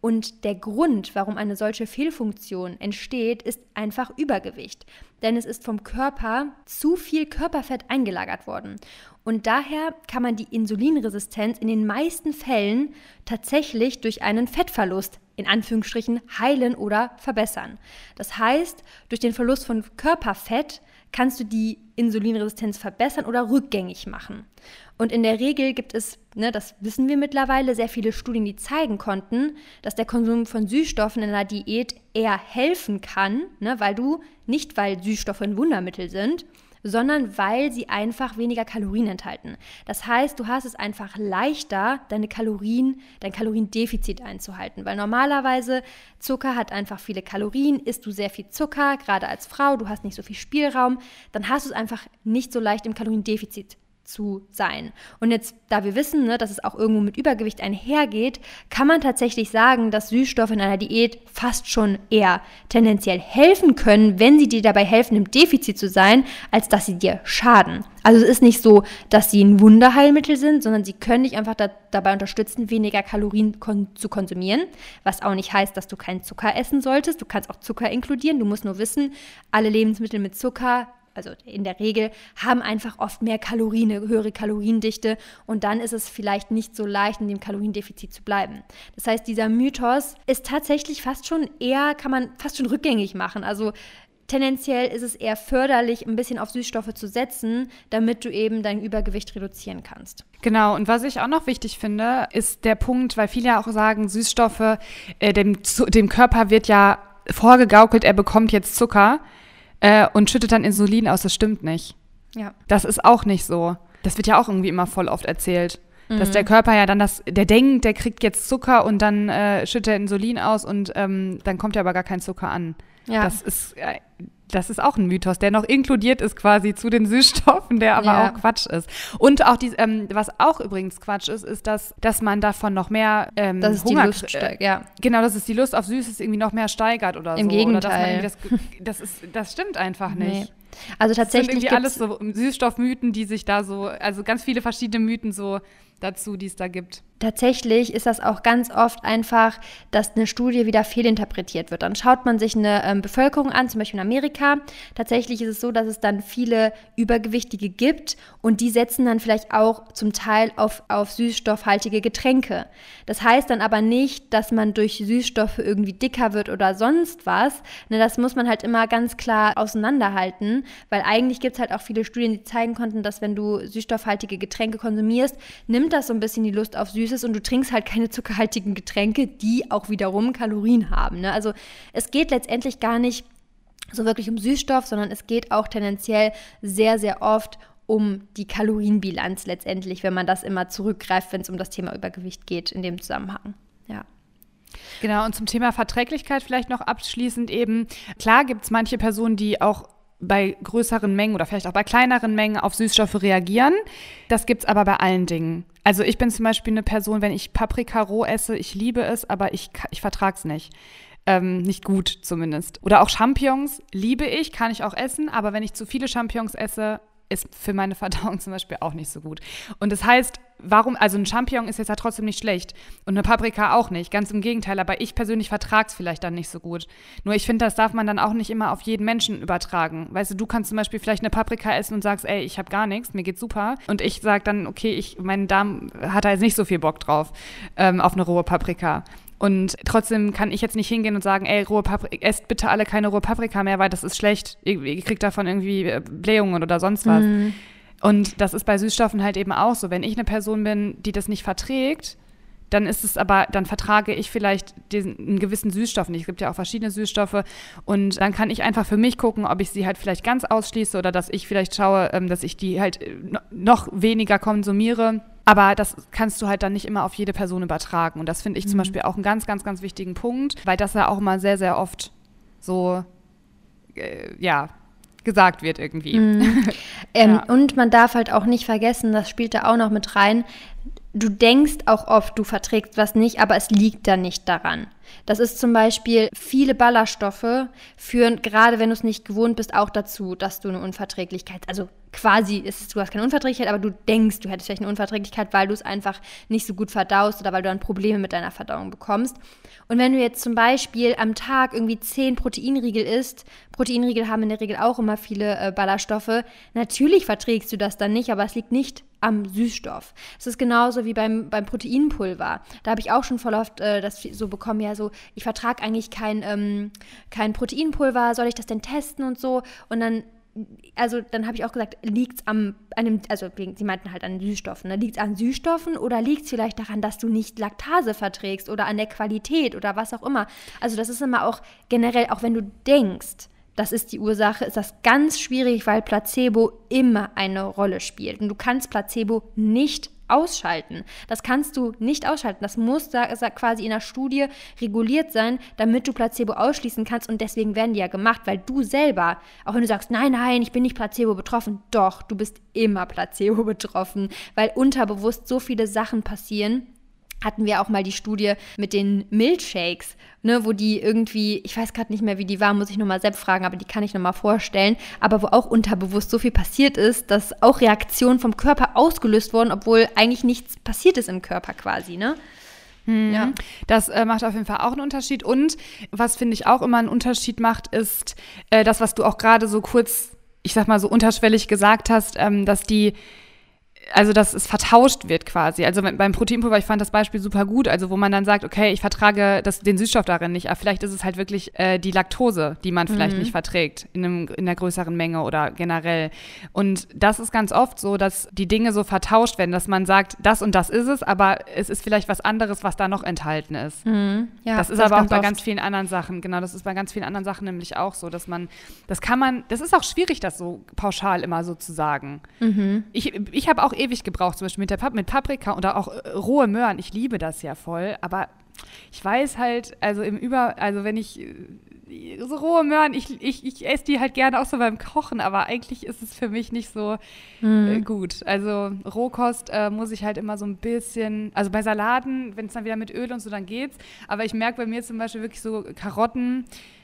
Und der Grund, warum eine solche Fehlfunktion entsteht, ist einfach Übergewicht. Denn es ist vom Körper zu viel Körperfett eingelagert worden. Und daher kann man die Insulinresistenz in den meisten Fällen tatsächlich durch einen Fettverlust in Anführungsstrichen heilen oder verbessern. Das heißt, durch den Verlust von Körperfett kannst du die Insulinresistenz verbessern oder rückgängig machen. Und in der Regel gibt es, ne, das wissen wir mittlerweile, sehr viele Studien, die zeigen konnten, dass der Konsum von Süßstoffen in einer Diät eher helfen kann, ne, weil du, nicht weil Süßstoffe ein Wundermittel sind, sondern weil sie einfach weniger Kalorien enthalten. Das heißt, du hast es einfach leichter, deine Kalorien, dein Kaloriendefizit einzuhalten, weil normalerweise Zucker hat einfach viele Kalorien, isst du sehr viel Zucker, gerade als Frau, du hast nicht so viel Spielraum, dann hast du es einfach nicht so leicht im Kaloriendefizit zu sein. Und jetzt, da wir wissen, ne, dass es auch irgendwo mit Übergewicht einhergeht, kann man tatsächlich sagen, dass Süßstoffe in einer Diät fast schon eher tendenziell helfen können, wenn sie dir dabei helfen, im Defizit zu sein, als dass sie dir schaden. Also es ist nicht so, dass sie ein Wunderheilmittel sind, sondern sie können dich einfach da, dabei unterstützen, weniger Kalorien kon zu konsumieren, was auch nicht heißt, dass du keinen Zucker essen solltest. Du kannst auch Zucker inkludieren. Du musst nur wissen, alle Lebensmittel mit Zucker also in der Regel, haben einfach oft mehr Kalorien, eine höhere Kaloriendichte und dann ist es vielleicht nicht so leicht, in dem Kaloriendefizit zu bleiben. Das heißt, dieser Mythos ist tatsächlich fast schon eher, kann man fast schon rückgängig machen. Also tendenziell ist es eher förderlich, ein bisschen auf Süßstoffe zu setzen, damit du eben dein Übergewicht reduzieren kannst. Genau, und was ich auch noch wichtig finde, ist der Punkt, weil viele auch sagen, Süßstoffe, äh, dem, dem Körper wird ja vorgegaukelt, er bekommt jetzt Zucker äh, und schüttet dann Insulin aus. Das stimmt nicht. Ja. Das ist auch nicht so. Das wird ja auch irgendwie immer voll oft erzählt. Mhm. Dass der Körper ja dann das, der denkt, der kriegt jetzt Zucker und dann äh, schüttet er Insulin aus und ähm, dann kommt ja aber gar kein Zucker an. Ja. Das ist, äh, das ist auch ein Mythos, der noch inkludiert ist quasi zu den Süßstoffen, der aber ja. auch Quatsch ist. Und auch die, ähm, was auch übrigens Quatsch ist, ist, dass, dass man davon noch mehr ähm, das ist Hunger, die Lust steigt, ja. Genau, dass es die Lust auf Süßes irgendwie noch mehr steigert oder Im so. Gegenteil. Das, (laughs) das, ist, das stimmt einfach nicht. Nee. Also tatsächlich. Das sind irgendwie alles so Süßstoffmythen, die sich da so, also ganz viele verschiedene Mythen so dazu, die es da gibt. Tatsächlich ist das auch ganz oft einfach, dass eine Studie wieder fehlinterpretiert wird. Dann schaut man sich eine ähm, Bevölkerung an, zum Beispiel in Amerika. Tatsächlich ist es so, dass es dann viele Übergewichtige gibt und die setzen dann vielleicht auch zum Teil auf, auf süßstoffhaltige Getränke. Das heißt dann aber nicht, dass man durch Süßstoffe irgendwie dicker wird oder sonst was. Ne, das muss man halt immer ganz klar auseinanderhalten, weil eigentlich gibt es halt auch viele Studien, die zeigen konnten, dass wenn du süßstoffhaltige Getränke konsumierst, nimmt das so ein bisschen die Lust auf Süßes Süßes und du trinkst halt keine zuckerhaltigen Getränke, die auch wiederum Kalorien haben. Ne? Also es geht letztendlich gar nicht so wirklich um Süßstoff, sondern es geht auch tendenziell sehr, sehr oft um die Kalorienbilanz letztendlich, wenn man das immer zurückgreift, wenn es um das Thema Übergewicht geht in dem Zusammenhang. Ja. Genau, und zum Thema Verträglichkeit vielleicht noch abschließend eben. Klar gibt es manche Personen, die auch bei größeren Mengen oder vielleicht auch bei kleineren Mengen auf Süßstoffe reagieren. Das gibt es aber bei allen Dingen. Also ich bin zum Beispiel eine Person, wenn ich Paprika roh esse, ich liebe es, aber ich, ich vertrage es nicht. Ähm, nicht gut zumindest. Oder auch Champignons liebe ich, kann ich auch essen, aber wenn ich zu viele Champignons esse, ist für meine (laughs) Verdauung zum Beispiel auch nicht so gut. Und das heißt, warum, also ein Champignon ist jetzt ja trotzdem nicht schlecht und eine Paprika auch nicht, ganz im Gegenteil, aber ich persönlich vertrage es vielleicht dann nicht so gut. Nur ich finde, das darf man dann auch nicht immer auf jeden Menschen übertragen. Weißt du, du kannst zum Beispiel vielleicht eine Paprika essen und sagst, ey, ich habe gar nichts, mir geht's super. Und ich sage dann, okay, ich, mein Darm hat da jetzt nicht so viel Bock drauf, ähm, auf eine rohe Paprika. Und trotzdem kann ich jetzt nicht hingehen und sagen, ey, rohe Paprika, esst bitte alle keine rohe Paprika mehr, weil das ist schlecht. Ihr, ihr kriegt davon irgendwie äh, Blähungen oder sonst was. Mhm. Und das ist bei Süßstoffen halt eben auch so. Wenn ich eine Person bin, die das nicht verträgt, dann ist es aber, dann vertrage ich vielleicht diesen, einen gewissen Süßstoff nicht. Es gibt ja auch verschiedene Süßstoffe und dann kann ich einfach für mich gucken, ob ich sie halt vielleicht ganz ausschließe oder dass ich vielleicht schaue, ähm, dass ich die halt äh, noch weniger konsumiere. Aber das kannst du halt dann nicht immer auf jede Person übertragen. Und das finde ich mhm. zum Beispiel auch einen ganz, ganz, ganz wichtigen Punkt, weil das ja auch mal sehr, sehr oft so, äh, ja, gesagt wird irgendwie. Mhm. (laughs) ähm, ja. Und man darf halt auch nicht vergessen, das spielt da auch noch mit rein, du denkst auch oft, du verträgst was nicht, aber es liegt da nicht daran. Das ist zum Beispiel, viele Ballaststoffe führen, gerade wenn du es nicht gewohnt bist, auch dazu, dass du eine Unverträglichkeit, also quasi ist es, du hast keine Unverträglichkeit, aber du denkst, du hättest vielleicht eine Unverträglichkeit, weil du es einfach nicht so gut verdaust oder weil du dann Probleme mit deiner Verdauung bekommst. Und wenn du jetzt zum Beispiel am Tag irgendwie zehn Proteinriegel isst, Proteinriegel haben in der Regel auch immer viele äh, Ballaststoffe, natürlich verträgst du das dann nicht, aber es liegt nicht am Süßstoff. Es ist genauso wie beim, beim Proteinpulver. Da habe ich auch schon voll oft äh, das so bekommen, ja, so, ich vertrage eigentlich kein, ähm, kein Proteinpulver, soll ich das denn testen und so? Und dann also dann habe ich auch gesagt, liegt es am, einem, also sie meinten halt an Süßstoffen, ne? liegt es an Süßstoffen oder liegt es vielleicht daran, dass du nicht Laktase verträgst oder an der Qualität oder was auch immer. Also das ist immer auch generell, auch wenn du denkst, das ist die Ursache, ist das ganz schwierig, weil Placebo immer eine Rolle spielt. Und du kannst Placebo nicht ausschalten. Das kannst du nicht ausschalten. Das muss da, quasi in der Studie reguliert sein, damit du Placebo ausschließen kannst. Und deswegen werden die ja gemacht, weil du selber, auch wenn du sagst, nein, nein, ich bin nicht Placebo betroffen, doch, du bist immer Placebo (laughs) betroffen, weil unterbewusst so viele Sachen passieren hatten wir auch mal die Studie mit den Milkshakes, ne, wo die irgendwie, ich weiß gerade nicht mehr, wie die war, muss ich nochmal selbst fragen, aber die kann ich nochmal vorstellen, aber wo auch unterbewusst so viel passiert ist, dass auch Reaktionen vom Körper ausgelöst wurden, obwohl eigentlich nichts passiert ist im Körper quasi, ne? Hm. Ja. Das äh, macht auf jeden Fall auch einen Unterschied. Und was finde ich auch immer einen Unterschied macht, ist äh, das, was du auch gerade so kurz, ich sag mal so unterschwellig gesagt hast, ähm, dass die also dass es vertauscht wird quasi. Also beim Proteinpulver, ich fand das Beispiel super gut, also wo man dann sagt, okay, ich vertrage das, den Süßstoff darin nicht, aber vielleicht ist es halt wirklich äh, die Laktose, die man vielleicht mhm. nicht verträgt in, einem, in einer größeren Menge oder generell. Und das ist ganz oft so, dass die Dinge so vertauscht werden, dass man sagt, das und das ist es, aber es ist vielleicht was anderes, was da noch enthalten ist. Mhm. Ja, das ist das aber auch bei oft. ganz vielen anderen Sachen, genau, das ist bei ganz vielen anderen Sachen nämlich auch so, dass man, das kann man, das ist auch schwierig, das so pauschal immer so zu sagen. Mhm. Ich, ich habe auch ewig gebraucht, zum Beispiel mit, der Pap mit Paprika oder auch äh, rohe Möhren. Ich liebe das ja voll, aber ich weiß halt, also im Über, also wenn ich äh, so rohe Möhren, ich, ich, ich esse die halt gerne auch so beim Kochen, aber eigentlich ist es für mich nicht so mhm. äh, gut. Also Rohkost äh, muss ich halt immer so ein bisschen, also bei Salaten, wenn es dann wieder mit Öl und so, dann geht's. Aber ich merke bei mir zum Beispiel wirklich so Karotten, äh,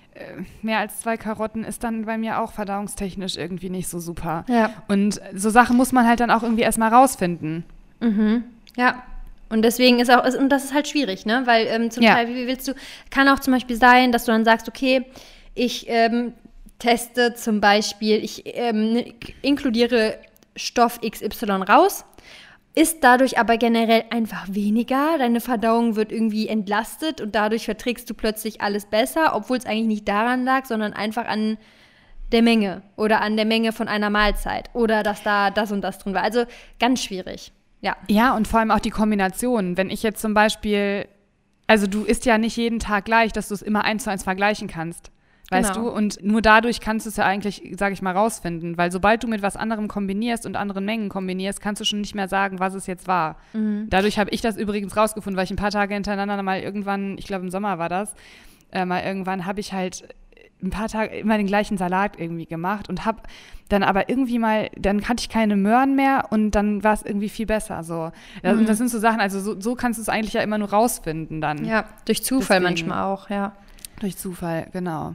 mehr als zwei Karotten ist dann bei mir auch verdauungstechnisch irgendwie nicht so super. Ja. Und so Sachen muss man halt dann auch irgendwie erstmal rausfinden. Mhm. Ja. Und deswegen ist auch, und das ist halt schwierig, ne? Weil ähm, zum ja. Teil, wie willst du, kann auch zum Beispiel sein, dass du dann sagst, okay, ich ähm, teste zum Beispiel, ich ähm, inkludiere Stoff XY raus isst dadurch aber generell einfach weniger. Deine Verdauung wird irgendwie entlastet und dadurch verträgst du plötzlich alles besser, obwohl es eigentlich nicht daran lag, sondern einfach an der Menge oder an der Menge von einer Mahlzeit oder dass da das und das drin war. Also ganz schwierig. Ja. Ja, und vor allem auch die Kombination. Wenn ich jetzt zum Beispiel, also du isst ja nicht jeden Tag gleich, dass du es immer eins zu eins vergleichen kannst. Weißt genau. du? Und nur dadurch kannst du es ja eigentlich, sage ich mal, rausfinden. Weil sobald du mit was anderem kombinierst und anderen Mengen kombinierst, kannst du schon nicht mehr sagen, was es jetzt war. Mhm. Dadurch habe ich das übrigens rausgefunden, weil ich ein paar Tage hintereinander mal irgendwann, ich glaube im Sommer war das, äh, mal irgendwann habe ich halt ein paar Tage immer den gleichen Salat irgendwie gemacht und habe dann aber irgendwie mal, dann hatte ich keine Möhren mehr und dann war es irgendwie viel besser. So. Das, mhm. das sind so Sachen, also so, so kannst du es eigentlich ja immer nur rausfinden dann. Ja, durch Zufall Deswegen. manchmal auch, ja. Durch Zufall, genau.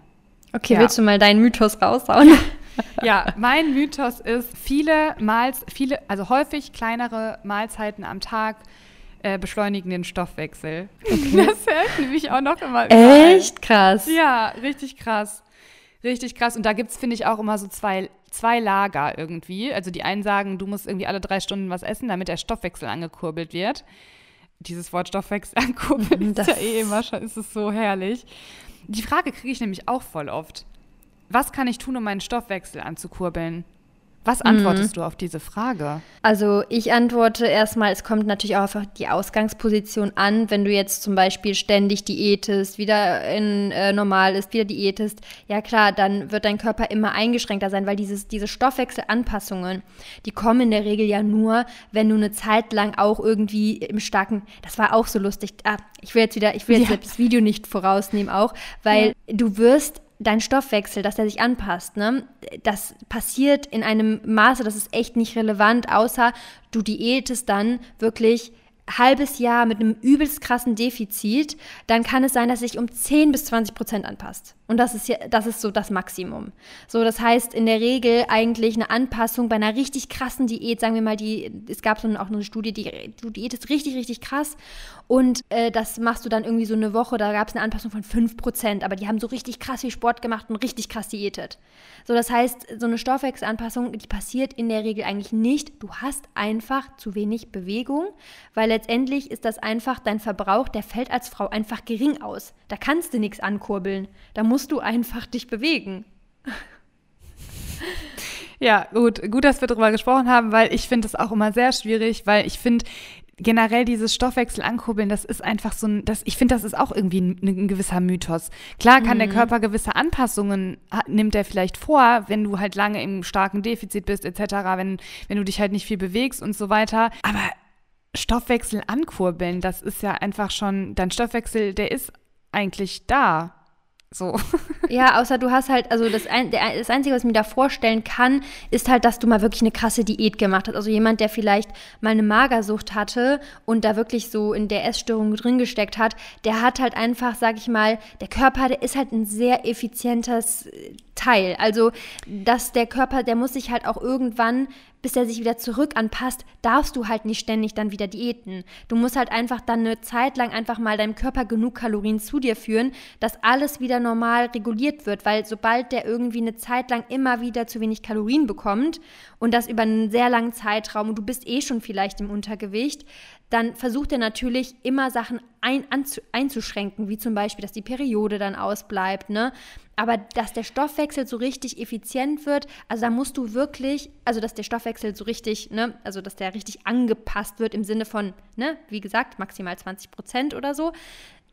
Okay, ja. willst du mal deinen Mythos raushauen? (laughs) ja, mein Mythos ist, viele Mahls, viele, also häufig kleinere Mahlzeiten am Tag äh, beschleunigen den Stoffwechsel. Okay. (laughs) Das hört nämlich auch noch immer Echt krass. Ja, richtig krass. Richtig krass. Und da gibt es, finde ich, auch immer so zwei, zwei Lager irgendwie. Also die einen sagen, du musst irgendwie alle drei Stunden was essen, damit der Stoffwechsel angekurbelt wird. Dieses Wort Stoffwechsel (laughs) ankurbeln ist ja eh immer schon, ist es so herrlich. Die Frage kriege ich nämlich auch voll oft. Was kann ich tun, um meinen Stoffwechsel anzukurbeln? Was antwortest mhm. du auf diese Frage? Also ich antworte erstmal, es kommt natürlich auch auf die Ausgangsposition an. Wenn du jetzt zum Beispiel ständig diätest, wieder in, äh, normal ist, wieder diätest, ja klar, dann wird dein Körper immer eingeschränkter sein, weil dieses, diese Stoffwechselanpassungen, die kommen in der Regel ja nur, wenn du eine Zeit lang auch irgendwie im starken, das war auch so lustig, ah, ich will jetzt wieder, ich will jetzt ja. das Video nicht vorausnehmen auch, weil ja. du wirst dein Stoffwechsel, dass der sich anpasst, ne? Das passiert in einem Maße, das ist echt nicht relevant, außer du diätest dann wirklich halbes Jahr mit einem übelst krassen Defizit, dann kann es sein, dass sich um 10 bis 20 Prozent anpasst. Und das ist, ja, das ist so das Maximum. So, das heißt in der Regel eigentlich eine Anpassung bei einer richtig krassen Diät, sagen wir mal, die, es gab so auch eine Studie, die, du diätest richtig, richtig krass und äh, das machst du dann irgendwie so eine Woche, da gab es eine Anpassung von 5 Prozent, aber die haben so richtig krass viel Sport gemacht und richtig krass diätet. So, das heißt, so eine Stoffwechselanpassung, die passiert in der Regel eigentlich nicht. Du hast einfach zu wenig Bewegung, weil letztendlich ist das einfach, dein Verbrauch, der fällt als Frau einfach gering aus. Da kannst du nichts ankurbeln. Da musst musst du einfach dich bewegen. (laughs) Ja, gut, gut, dass wir darüber gesprochen haben, weil ich finde es auch immer sehr schwierig, weil ich finde, generell dieses Stoffwechsel ankurbeln, das ist einfach so ein, das, ich finde, das ist auch irgendwie ein, ein, gewisser Mythos. Klar kann mhm. der Körper gewisse Anpassungen, nimmt er vielleicht vor, wenn du halt lange im starken Defizit bist, etc., wenn, wenn du dich halt nicht viel bewegst und so weiter. Aber Stoffwechsel ankurbeln, das ist ja einfach schon, dein Stoffwechsel, der ist eigentlich da. So. Ja, außer du hast halt, also das, ein, der, das Einzige, was ich mir da vorstellen kann, ist halt, dass du mal wirklich eine krasse Diät gemacht hast. Also jemand, der vielleicht mal eine Magersucht hatte und da wirklich so in der Essstörung drin gesteckt hat, der hat halt einfach, sag ich mal, der Körper, der ist halt ein sehr effizientes Teil. Also, dass der Körper, der muss sich halt auch irgendwann bis er sich wieder zurück anpasst, darfst du halt nicht ständig dann wieder diäten. Du musst halt einfach dann eine Zeit lang einfach mal deinem Körper genug Kalorien zu dir führen, dass alles wieder normal reguliert wird, weil sobald der irgendwie eine Zeit lang immer wieder zu wenig Kalorien bekommt und das über einen sehr langen Zeitraum und du bist eh schon vielleicht im Untergewicht, dann versucht er natürlich immer Sachen ein, einzuschränken, wie zum Beispiel, dass die Periode dann ausbleibt, ne? Aber dass der Stoffwechsel so richtig effizient wird, also da musst du wirklich, also dass der Stoffwechsel so richtig, ne, also dass der richtig angepasst wird im Sinne von, ne, wie gesagt, maximal 20 Prozent oder so,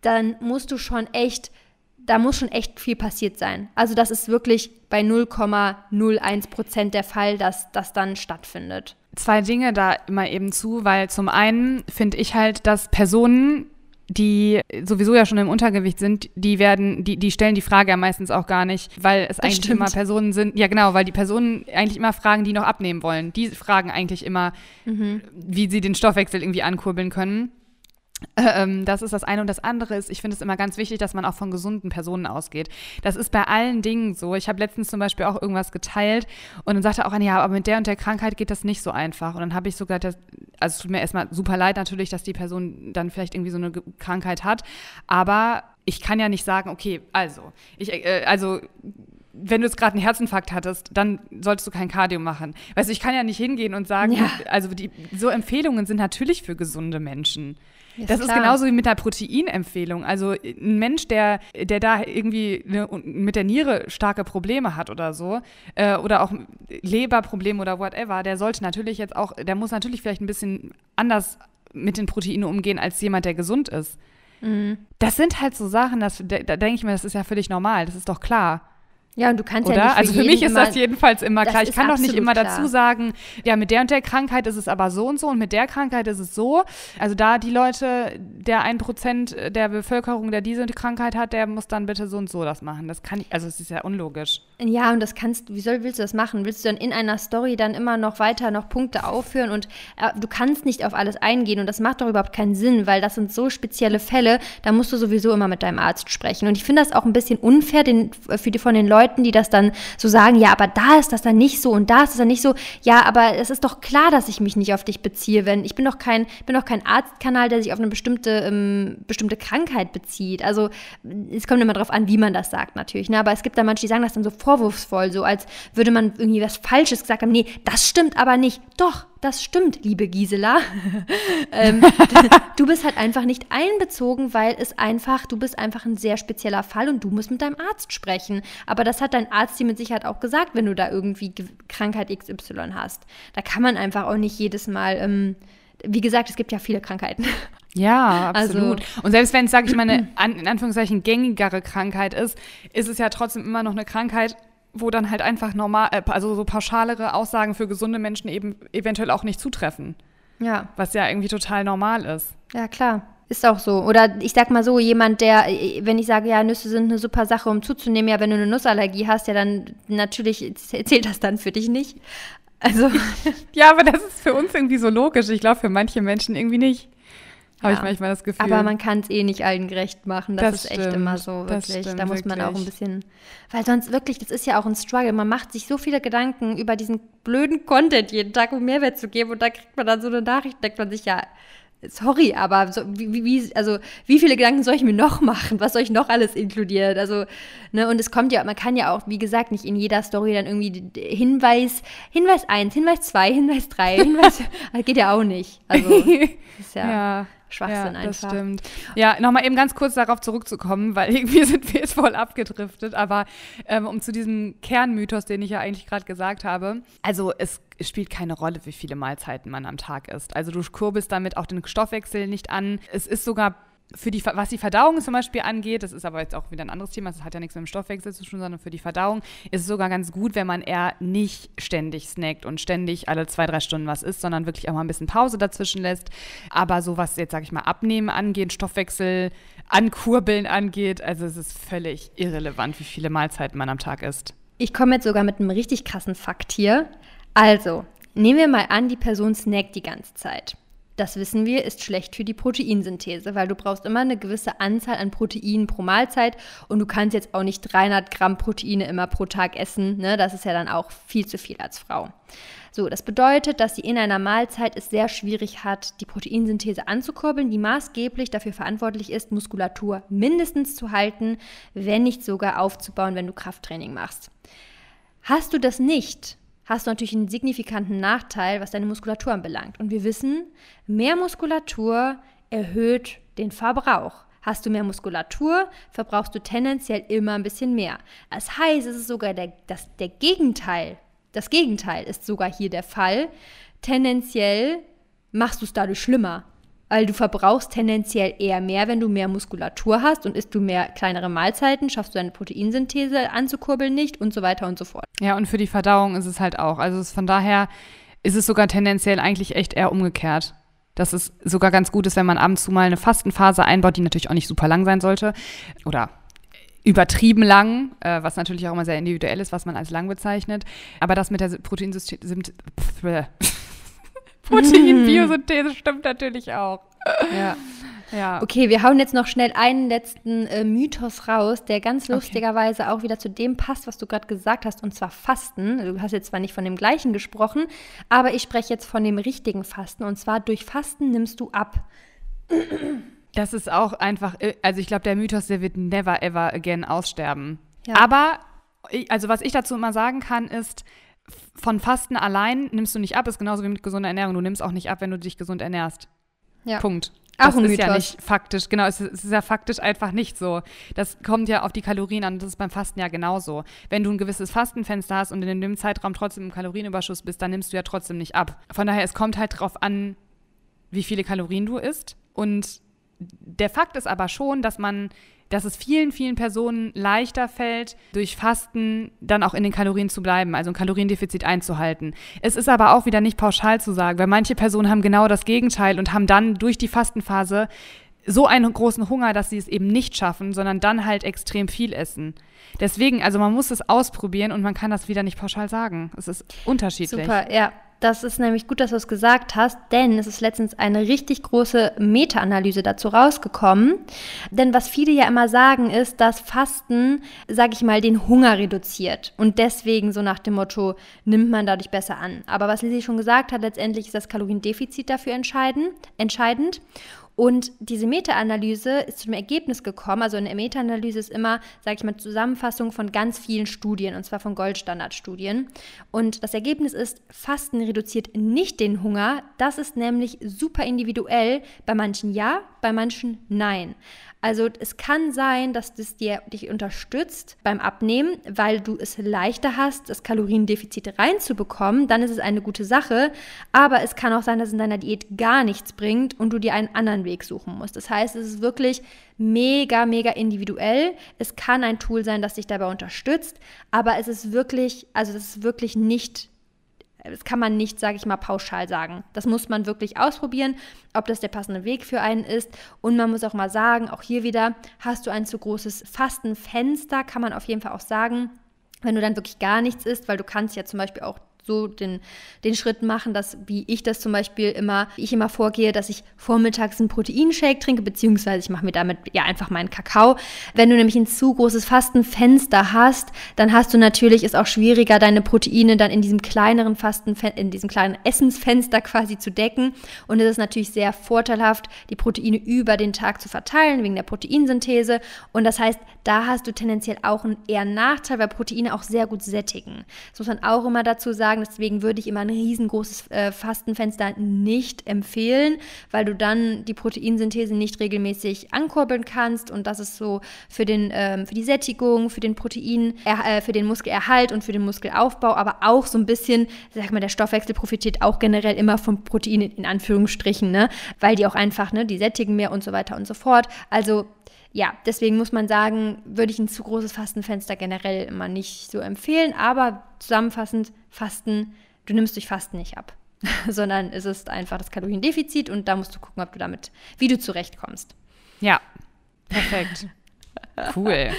dann musst du schon echt, da muss schon echt viel passiert sein. Also das ist wirklich bei 0,01 Prozent der Fall, dass das dann stattfindet zwei Dinge da immer eben zu, weil zum einen finde ich halt, dass Personen, die sowieso ja schon im Untergewicht sind, die werden, die, die stellen die Frage ja meistens auch gar nicht, weil es das eigentlich stimmt. immer Personen sind, ja genau, weil die Personen eigentlich immer fragen, die noch abnehmen wollen. Die fragen eigentlich immer, mhm. wie sie den Stoffwechsel irgendwie ankurbeln können. Ähm, das ist das eine. Und das andere ist, ich finde es immer ganz wichtig, dass man auch von gesunden Personen ausgeht. Das ist bei allen Dingen so. Ich habe letztens zum Beispiel auch irgendwas geteilt und dann sagte auch eine, ja, aber mit der und der Krankheit geht das nicht so einfach. Und dann habe ich sogar, das, also es tut mir erstmal super leid natürlich, dass die Person dann vielleicht irgendwie so eine Krankheit hat. Aber ich kann ja nicht sagen, okay, also, ich, äh, also wenn du jetzt gerade einen Herzinfarkt hattest, dann solltest du kein Cardio machen. Weißt du, ich kann ja nicht hingehen und sagen, ja. also die, so Empfehlungen sind natürlich für gesunde Menschen. Ist das klar. ist genauso wie mit der Proteinempfehlung. Also ein Mensch, der, der da irgendwie ne, mit der Niere starke Probleme hat oder so, äh, oder auch Leberprobleme oder whatever, der sollte natürlich jetzt auch, der muss natürlich vielleicht ein bisschen anders mit den Proteinen umgehen als jemand, der gesund ist. Mhm. Das sind halt so Sachen, das, da, da denke ich mir, das ist ja völlig normal, das ist doch klar. Ja, und du kannst Oder? ja nicht für Also für mich ist das jedenfalls immer klar. Ich kann doch nicht immer klar. dazu sagen, ja, mit der und der Krankheit ist es aber so und so und mit der Krankheit ist es so. Also da die Leute, der ein Prozent der Bevölkerung, der diese Krankheit hat, der muss dann bitte so und so das machen. Das kann ich, also es ist ja unlogisch. Ja, und das kannst, wie soll, willst du das machen? Willst du dann in einer Story dann immer noch weiter noch Punkte aufführen und äh, du kannst nicht auf alles eingehen und das macht doch überhaupt keinen Sinn, weil das sind so spezielle Fälle, da musst du sowieso immer mit deinem Arzt sprechen. Und ich finde das auch ein bisschen unfair den, für die, von den Leuten, Leuten, die das dann so sagen, ja, aber da ist das dann nicht so und da ist das dann nicht so. Ja, aber es ist doch klar, dass ich mich nicht auf dich beziehe, wenn ich bin doch kein, bin doch kein Arztkanal, der sich auf eine bestimmte, ähm, bestimmte Krankheit bezieht. Also es kommt immer darauf an, wie man das sagt natürlich. Ne? Aber es gibt da manche, die sagen das dann so vorwurfsvoll, so als würde man irgendwie was Falsches gesagt haben. Nee, das stimmt aber nicht. Doch, das stimmt, liebe Gisela. (laughs) ähm, (laughs) du bist halt einfach nicht einbezogen, weil es einfach, du bist einfach ein sehr spezieller Fall und du musst mit deinem Arzt sprechen. Aber das hat dein Arzt dir mit Sicherheit auch gesagt, wenn du da irgendwie Krankheit XY hast. Da kann man einfach auch nicht jedes Mal, ähm, wie gesagt, es gibt ja viele Krankheiten. Ja, (laughs) absolut. Also, und selbst wenn es, sage ich mal, eine (clears throat) an, in Anführungszeichen gängigere Krankheit ist, ist es ja trotzdem immer noch eine Krankheit, wo dann halt einfach normal, äh, also so pauschalere Aussagen für gesunde Menschen eben eventuell auch nicht zutreffen. Ja. Was ja irgendwie total normal ist. Ja, klar. Ist auch so. Oder ich sag mal so, jemand, der, wenn ich sage, ja, Nüsse sind eine super Sache, um zuzunehmen, ja, wenn du eine Nussallergie hast, ja, dann natürlich zählt das dann für dich nicht. Also. (laughs) ja, aber das ist für uns irgendwie so logisch. Ich glaube, für manche Menschen irgendwie nicht. Habe ja. ich manchmal das Gefühl. Aber man kann es eh nicht allen gerecht machen. Das, das ist stimmt, echt immer so, wirklich. Stimmt, da muss man wirklich. auch ein bisschen. Weil sonst wirklich, das ist ja auch ein Struggle. Man macht sich so viele Gedanken über diesen blöden Content jeden Tag, um Mehrwert zu geben. Und da kriegt man dann so eine Nachricht, denkt man sich, ja, sorry, aber so, wie, wie, also, wie viele Gedanken soll ich mir noch machen? Was soll ich noch alles inkludieren? Also, ne, und es kommt ja, man kann ja auch, wie gesagt, nicht in jeder Story dann irgendwie Hinweis, Hinweis 1, Hinweis 2, Hinweis 3, Hinweis, (laughs) geht ja auch nicht. Also, (laughs) ist ja. ja. Schwachsinn ja, einfach. Das stimmt. Ja, nochmal eben ganz kurz darauf zurückzukommen, (laughs) weil irgendwie sind wir jetzt voll abgedriftet, aber ähm, um zu diesem Kernmythos, den ich ja eigentlich gerade gesagt habe, also es spielt keine Rolle, wie viele Mahlzeiten man am Tag isst. Also du kurbelst damit auch den Stoffwechsel nicht an. Es ist sogar für die, was die Verdauung zum Beispiel angeht, das ist aber jetzt auch wieder ein anderes Thema, das hat ja nichts mit dem Stoffwechsel zu tun, sondern für die Verdauung ist es sogar ganz gut, wenn man eher nicht ständig snackt und ständig alle zwei, drei Stunden was isst, sondern wirklich auch mal ein bisschen Pause dazwischen lässt. Aber so was jetzt, sage ich mal, Abnehmen angeht, Stoffwechsel ankurbeln angeht, also es ist völlig irrelevant, wie viele Mahlzeiten man am Tag isst. Ich komme jetzt sogar mit einem richtig krassen Fakt hier. Also, nehmen wir mal an, die Person snackt die ganze Zeit. Das wissen wir, ist schlecht für die Proteinsynthese, weil du brauchst immer eine gewisse Anzahl an Proteinen pro Mahlzeit und du kannst jetzt auch nicht 300 Gramm Proteine immer pro Tag essen. Ne? Das ist ja dann auch viel zu viel als Frau. So, das bedeutet, dass sie in einer Mahlzeit es sehr schwierig hat, die Proteinsynthese anzukurbeln, die maßgeblich dafür verantwortlich ist, Muskulatur mindestens zu halten, wenn nicht sogar aufzubauen, wenn du Krafttraining machst. Hast du das nicht, hast du natürlich einen signifikanten Nachteil, was deine Muskulatur anbelangt. Und wir wissen, mehr Muskulatur erhöht den Verbrauch. Hast du mehr Muskulatur, verbrauchst du tendenziell immer ein bisschen mehr. Das heißt, es ist sogar der, das, der Gegenteil. Das Gegenteil ist sogar hier der Fall. Tendenziell machst du es dadurch schlimmer weil du verbrauchst tendenziell eher mehr, wenn du mehr Muskulatur hast und isst du mehr kleinere Mahlzeiten, schaffst du deine Proteinsynthese anzukurbeln nicht und so weiter und so fort. Ja, und für die Verdauung ist es halt auch. Also von daher ist es sogar tendenziell eigentlich echt eher umgekehrt. Dass es sogar ganz gut ist, wenn man ab und zu mal eine Fastenphase einbaut, die natürlich auch nicht super lang sein sollte. Oder übertrieben lang, äh, was natürlich auch immer sehr individuell ist, was man als lang bezeichnet. Aber das mit der Proteinsystem Proteinbiosynthese stimmt natürlich auch. Ja. Ja. Okay, wir hauen jetzt noch schnell einen letzten äh, Mythos raus, der ganz lustigerweise okay. auch wieder zu dem passt, was du gerade gesagt hast, und zwar Fasten. Du hast jetzt zwar nicht von dem gleichen gesprochen, aber ich spreche jetzt von dem richtigen Fasten. Und zwar durch Fasten nimmst du ab. Das ist auch einfach, äh, also ich glaube, der Mythos, der wird never ever again aussterben. Ja. Aber, also was ich dazu immer sagen kann, ist, von Fasten allein nimmst du nicht ab, ist genauso wie mit gesunder Ernährung. Du nimmst auch nicht ab, wenn du dich gesund ernährst. Ja. Punkt. Das auch ein ist Mythos. ja nicht faktisch, genau, es ist, ja faktisch einfach nicht so. Das kommt ja auf die Kalorien an, das ist beim Fasten ja genauso. Wenn du ein gewisses Fastenfenster hast und in dem Zeitraum trotzdem im Kalorienüberschuss bist, dann nimmst du ja trotzdem nicht ab. Von daher, es kommt halt drauf an, wie viele Kalorien du isst. Und der Fakt ist aber schon, dass man dass es vielen, vielen Personen leichter fällt, durch Fasten dann auch in den Kalorien zu bleiben, also ein Kaloriendefizit einzuhalten. Es ist aber auch wieder nicht pauschal zu sagen, weil manche Personen haben genau das Gegenteil und haben dann durch die Fastenphase so einen großen Hunger, dass sie es eben nicht schaffen, sondern dann halt extrem viel essen. Deswegen, also man muss es ausprobieren und man kann das wieder nicht pauschal sagen. Es ist unterschiedlich. Super, ja. Das ist nämlich gut, dass du es gesagt hast, denn es ist letztens eine richtig große Meta-Analyse dazu rausgekommen. Denn was viele ja immer sagen, ist, dass Fasten, sage ich mal, den Hunger reduziert. Und deswegen so nach dem Motto, nimmt man dadurch besser an. Aber was Lisi schon gesagt hat, letztendlich ist das Kaloriendefizit dafür entscheidend. entscheidend. Und diese Meta-Analyse ist zum Ergebnis gekommen, also eine Meta-Analyse ist immer, sage ich mal, Zusammenfassung von ganz vielen Studien, und zwar von Goldstandardstudien. Und das Ergebnis ist, Fasten reduziert nicht den Hunger, das ist nämlich super individuell, bei manchen ja, bei manchen nein. Also es kann sein, dass das dir, dich unterstützt beim Abnehmen, weil du es leichter hast, das Kaloriendefizit reinzubekommen. Dann ist es eine gute Sache. Aber es kann auch sein, dass es in deiner Diät gar nichts bringt und du dir einen anderen Weg suchen musst. Das heißt, es ist wirklich mega, mega individuell. Es kann ein Tool sein, das dich dabei unterstützt, aber es ist wirklich, also es ist wirklich nicht das kann man nicht, sage ich mal, pauschal sagen. Das muss man wirklich ausprobieren, ob das der passende Weg für einen ist. Und man muss auch mal sagen, auch hier wieder, hast du ein zu großes Fastenfenster, kann man auf jeden Fall auch sagen. Wenn du dann wirklich gar nichts isst, weil du kannst ja zum Beispiel auch so den, den Schritt machen, dass, wie ich das zum Beispiel immer, ich immer vorgehe, dass ich vormittags einen Proteinshake trinke, beziehungsweise ich mache mir damit ja einfach meinen Kakao. Wenn du nämlich ein zu großes Fastenfenster hast, dann hast du natürlich, ist auch schwieriger, deine Proteine dann in diesem kleineren Fasten, in diesem kleinen Essensfenster quasi zu decken. Und es ist natürlich sehr vorteilhaft, die Proteine über den Tag zu verteilen, wegen der Proteinsynthese. Und das heißt, da hast du tendenziell auch einen eher Nachteil, weil Proteine auch sehr gut sättigen. Das muss man auch immer dazu sagen sagen. Deswegen würde ich immer ein riesengroßes äh, Fastenfenster nicht empfehlen, weil du dann die Proteinsynthese nicht regelmäßig ankurbeln kannst. Und das ist so für, den, ähm, für die Sättigung, für den Protein, äh, für den Muskelerhalt und für den Muskelaufbau, aber auch so ein bisschen, sag mal, der Stoffwechsel profitiert auch generell immer von Proteinen in Anführungsstrichen, ne? weil die auch einfach, ne, die sättigen mehr und so weiter und so fort. Also ja, deswegen muss man sagen, würde ich ein zu großes Fastenfenster generell immer nicht so empfehlen. Aber zusammenfassend, Fasten, du nimmst durch Fasten nicht ab, (laughs) sondern es ist einfach das Kaloriendefizit und da musst du gucken, ob du damit, wie du zurechtkommst. Ja, perfekt. (laughs) cool.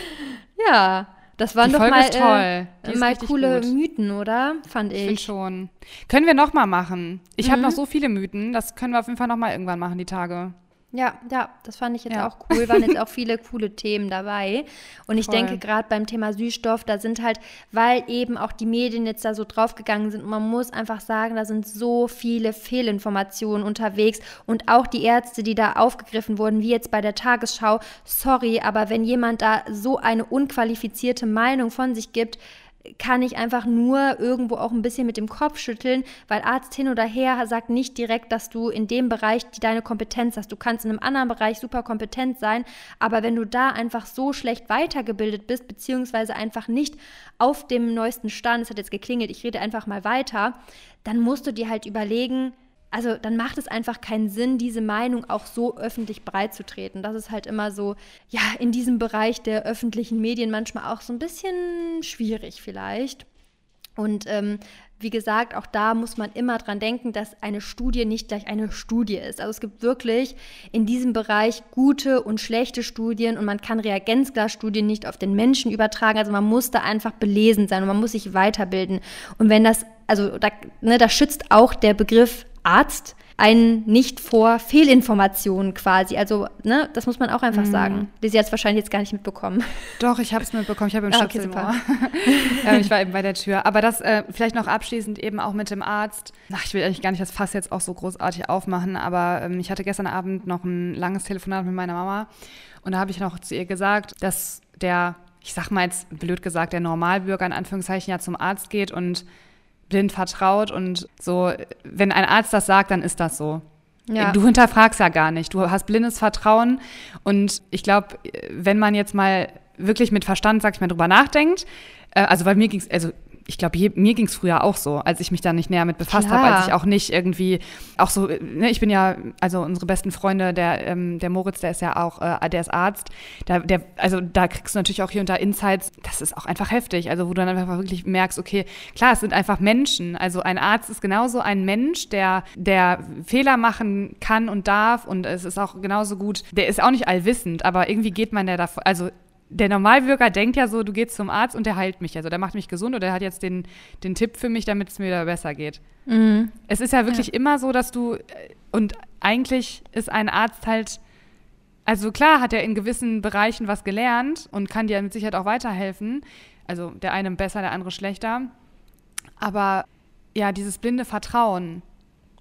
Ja, das waren Die doch Folge mal, toll. Äh, mal coole gut. Mythen, oder? Fand Ich ich. schon. Können wir noch mal machen. Ich habe Mhm. noch so viele Mythen. Das können wir auf jeden Fall noch mal irgendwann machen, die Tage. Ja, ja, das fand ich jetzt Ja. auch cool. Waren jetzt (laughs) auch viele coole Themen dabei. Und ich Voll. denke, gerade beim Thema Süßstoff, da sind halt, weil eben auch die Medien jetzt da so draufgegangen sind, man muss einfach sagen, da sind so viele Fehlinformationen unterwegs und auch die Ärzte, die da aufgegriffen wurden, wie jetzt bei der Tagesschau. Sorry, aber wenn jemand da so eine unqualifizierte Meinung von sich gibt, kann ich einfach nur irgendwo auch ein bisschen mit dem Kopf schütteln, weil Arzt hin oder her sagt nicht direkt, dass du in dem Bereich deine Kompetenz hast. Du kannst in einem anderen Bereich super kompetent sein, aber wenn du da einfach so schlecht weitergebildet bist, beziehungsweise einfach nicht auf dem neuesten Stand, es hat jetzt geklingelt, ich rede einfach mal weiter, dann musst du dir halt überlegen, also dann macht es einfach keinen Sinn, diese Meinung auch so öffentlich breitzutreten. Das ist halt immer so, ja, in diesem Bereich der öffentlichen Medien manchmal auch so ein bisschen schwierig vielleicht. Und ähm, wie gesagt, auch da muss man immer dran denken, dass eine Studie nicht gleich eine Studie ist. Also es gibt wirklich in diesem Bereich gute und schlechte Studien und man kann Reagenzglasstudien nicht auf den Menschen übertragen. Also man muss da einfach belesen sein und man muss sich weiterbilden. Und wenn das, also da, ne, da schützt auch der Begriff Arzt einen nicht vor Fehlinformationen quasi. Also, ne, das muss man auch einfach sagen. Die sie jetzt wahrscheinlich jetzt gar nicht mitbekommen. Doch, ich habe es mitbekommen. Ich habe im Ah, okay, ähm, (laughs) ich war eben bei der Tür. Aber das äh, vielleicht noch abschließend eben auch mit dem Arzt. Ach, ich will eigentlich gar nicht das Fass jetzt auch so großartig aufmachen, aber ähm, ich hatte gestern Abend noch ein langes Telefonat mit meiner Mama und da habe ich noch zu ihr gesagt, dass der, ich sag mal jetzt blöd gesagt, der Normalbürger in Anführungszeichen ja zum Arzt geht und blind vertraut und so, wenn ein Arzt das sagt, dann ist das so. Ja. Du hinterfragst ja gar nicht. Du hast blindes Vertrauen. Und ich glaube, wenn man jetzt mal wirklich mit Verstand, sag ich mal, drüber nachdenkt, äh, also weil mir ging's, also ich glaube, mir ging es früher auch so, als ich mich da nicht näher mit befasst habe, als ich auch nicht irgendwie, auch so, ne, ich bin ja, also unsere besten Freunde, der, ähm, der Moritz, der ist ja auch, äh, der ist Arzt, da, der, also da kriegst du natürlich auch hier und da Insights, das ist auch einfach heftig, also wo du dann einfach wirklich merkst, okay, klar, es sind einfach Menschen, also ein Arzt ist genauso ein Mensch, der, der Fehler machen kann und darf und es ist auch genauso gut, der ist auch nicht allwissend, aber irgendwie geht man ja davon, also der Normalbürger denkt ja so, du gehst zum Arzt und der heilt mich. Also der macht mich gesund oder der hat jetzt den, den Tipp für mich, damit es mir wieder besser geht. Mhm. Es ist ja wirklich immer so, dass du, äh, und eigentlich ist ein Arzt halt, also klar hat er in gewissen Bereichen was gelernt und kann dir mit Sicherheit auch weiterhelfen. Also der eine besser, der andere schlechter. Aber ja, dieses blinde Vertrauen,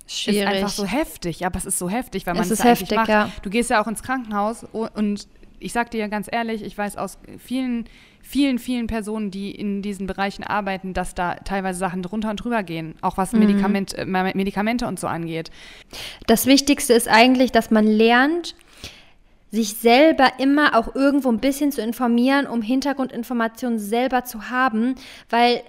Schwierig. ist einfach so heftig. Aber es ist so heftig, weil man Es es ist ja eigentlich heftig, macht. ja. Du gehst ja auch ins Krankenhaus und ich sag dir ganz ehrlich, ich weiß aus vielen, vielen, vielen Personen, die in diesen Bereichen arbeiten, dass da teilweise Sachen drunter und drüber gehen, auch was Mhm. Medikament, äh, Medikamente und so angeht. Das Wichtigste ist eigentlich, dass man lernt, sich selber immer auch irgendwo ein bisschen zu informieren, um Hintergrundinformationen selber zu haben, weil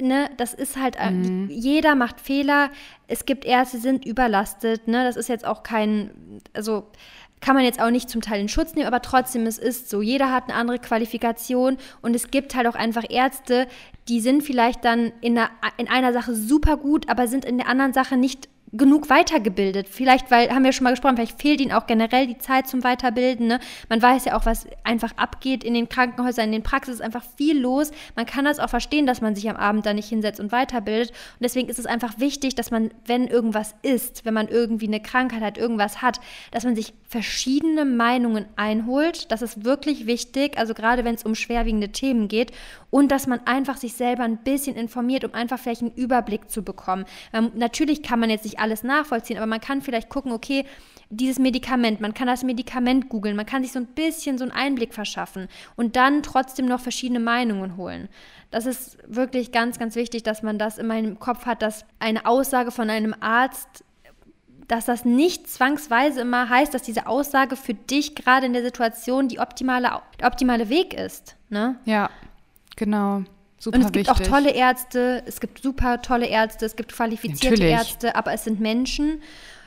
ne, das ist halt, äh, jeder macht Fehler, es gibt Ärzte, die sind überlastet, ne, das ist jetzt auch kein, also kann man jetzt auch nicht zum Teil in Schutz nehmen, aber trotzdem, es ist so, jeder hat eine andere Qualifikation und es gibt halt auch einfach Ärzte, die sind vielleicht dann in einer, in einer Sache super gut, aber sind in der anderen Sache nicht genug weitergebildet. Vielleicht, weil, haben wir schon mal gesprochen, vielleicht fehlt ihnen auch generell die Zeit zum Weiterbilden. Ne? Man weiß ja auch, was einfach abgeht in den Krankenhäusern, in den Praxis ist einfach viel los. Man kann das auch verstehen, dass man sich am Abend da nicht hinsetzt und weiterbildet. Und deswegen ist es einfach wichtig, dass man, wenn irgendwas ist, wenn man irgendwie eine Krankheit hat, irgendwas hat, dass man sich verschiedene Meinungen einholt. Das ist wirklich wichtig, also gerade wenn es um schwerwiegende Themen geht. Und dass man einfach sich selber ein bisschen informiert, um einfach vielleicht einen Überblick zu bekommen. Ähm, natürlich kann man jetzt nicht alles nachvollziehen, aber man kann vielleicht gucken, okay, dieses Medikament, man kann das Medikament googeln, man kann sich so ein bisschen so einen Einblick verschaffen und dann trotzdem noch verschiedene Meinungen holen. Das ist wirklich ganz, ganz wichtig, dass man das immer im Kopf hat, dass eine Aussage von einem Arzt dass das nicht zwangsweise immer heißt, dass diese Aussage für dich gerade in der Situation die optimale, der optimale Weg ist. Ne? Ja, genau. Super Und es gibt wichtig. auch tolle Ärzte, es gibt super tolle Ärzte, es gibt qualifizierte Natürlich. Ärzte, aber es sind Menschen.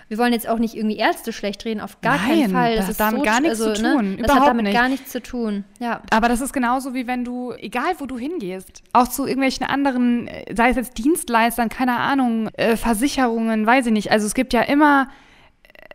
Wir wollen jetzt auch nicht irgendwie Ärzte schlecht reden, auf gar keinen Nein, Fall. das hat damit gar nichts zu Ne? tun, Das überhaupt hat damit nicht. gar nichts zu tun. Ja. Aber das ist genauso wie wenn du, egal wo du hingehst, auch zu irgendwelchen anderen, äh, sei es jetzt Dienstleistern, keine Ahnung, äh, Versicherungen, weiß ich nicht. Also es gibt ja immer,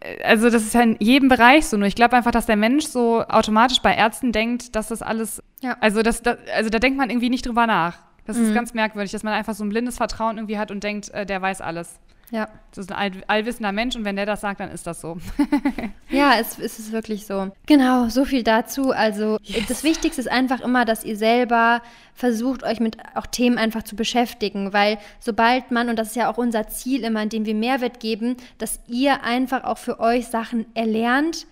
äh, also das ist ja in jedem Bereich so. Nur ich glaube einfach, dass der Mensch so automatisch bei Ärzten denkt, dass das alles, Ja. also, das, das, also da denkt man irgendwie nicht drüber nach. Das Mhm. ist ganz merkwürdig, dass man einfach so ein blindes Vertrauen irgendwie hat und denkt, äh, der weiß alles. Ja. Das ist ein all, allwissender Mensch und wenn der das sagt, dann ist das so. (laughs) Ja, es, es ist wirklich so. Genau, so viel dazu. Also das Wichtigste ist einfach immer, dass ihr selber versucht, euch mit auch Themen einfach zu beschäftigen, weil sobald man, und das ist ja auch unser Ziel immer, indem wir Mehrwert geben, dass ihr einfach auch für euch Sachen erlernt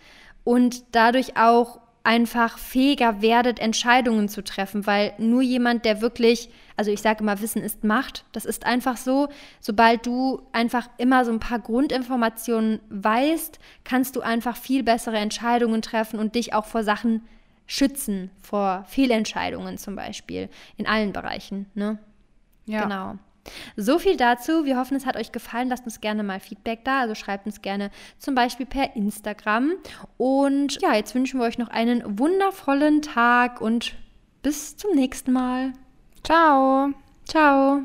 und dadurch auch einfach fähiger werdet, Entscheidungen zu treffen, weil nur jemand, der wirklich, also ich sage immer, Wissen ist Macht, das ist einfach so, sobald du einfach immer so ein paar Grundinformationen weißt, kannst du einfach viel bessere Entscheidungen treffen und dich auch vor Sachen schützen, vor Fehlentscheidungen zum Beispiel, in allen Bereichen, ne? Ja. Genau. So viel dazu. Wir hoffen, es hat euch gefallen. Lasst uns gerne mal Feedback da. Also schreibt uns gerne zum Beispiel per Instagram. Und ja, jetzt wünschen wir euch noch einen wundervollen Tag und bis zum nächsten Mal. Ciao. Ciao.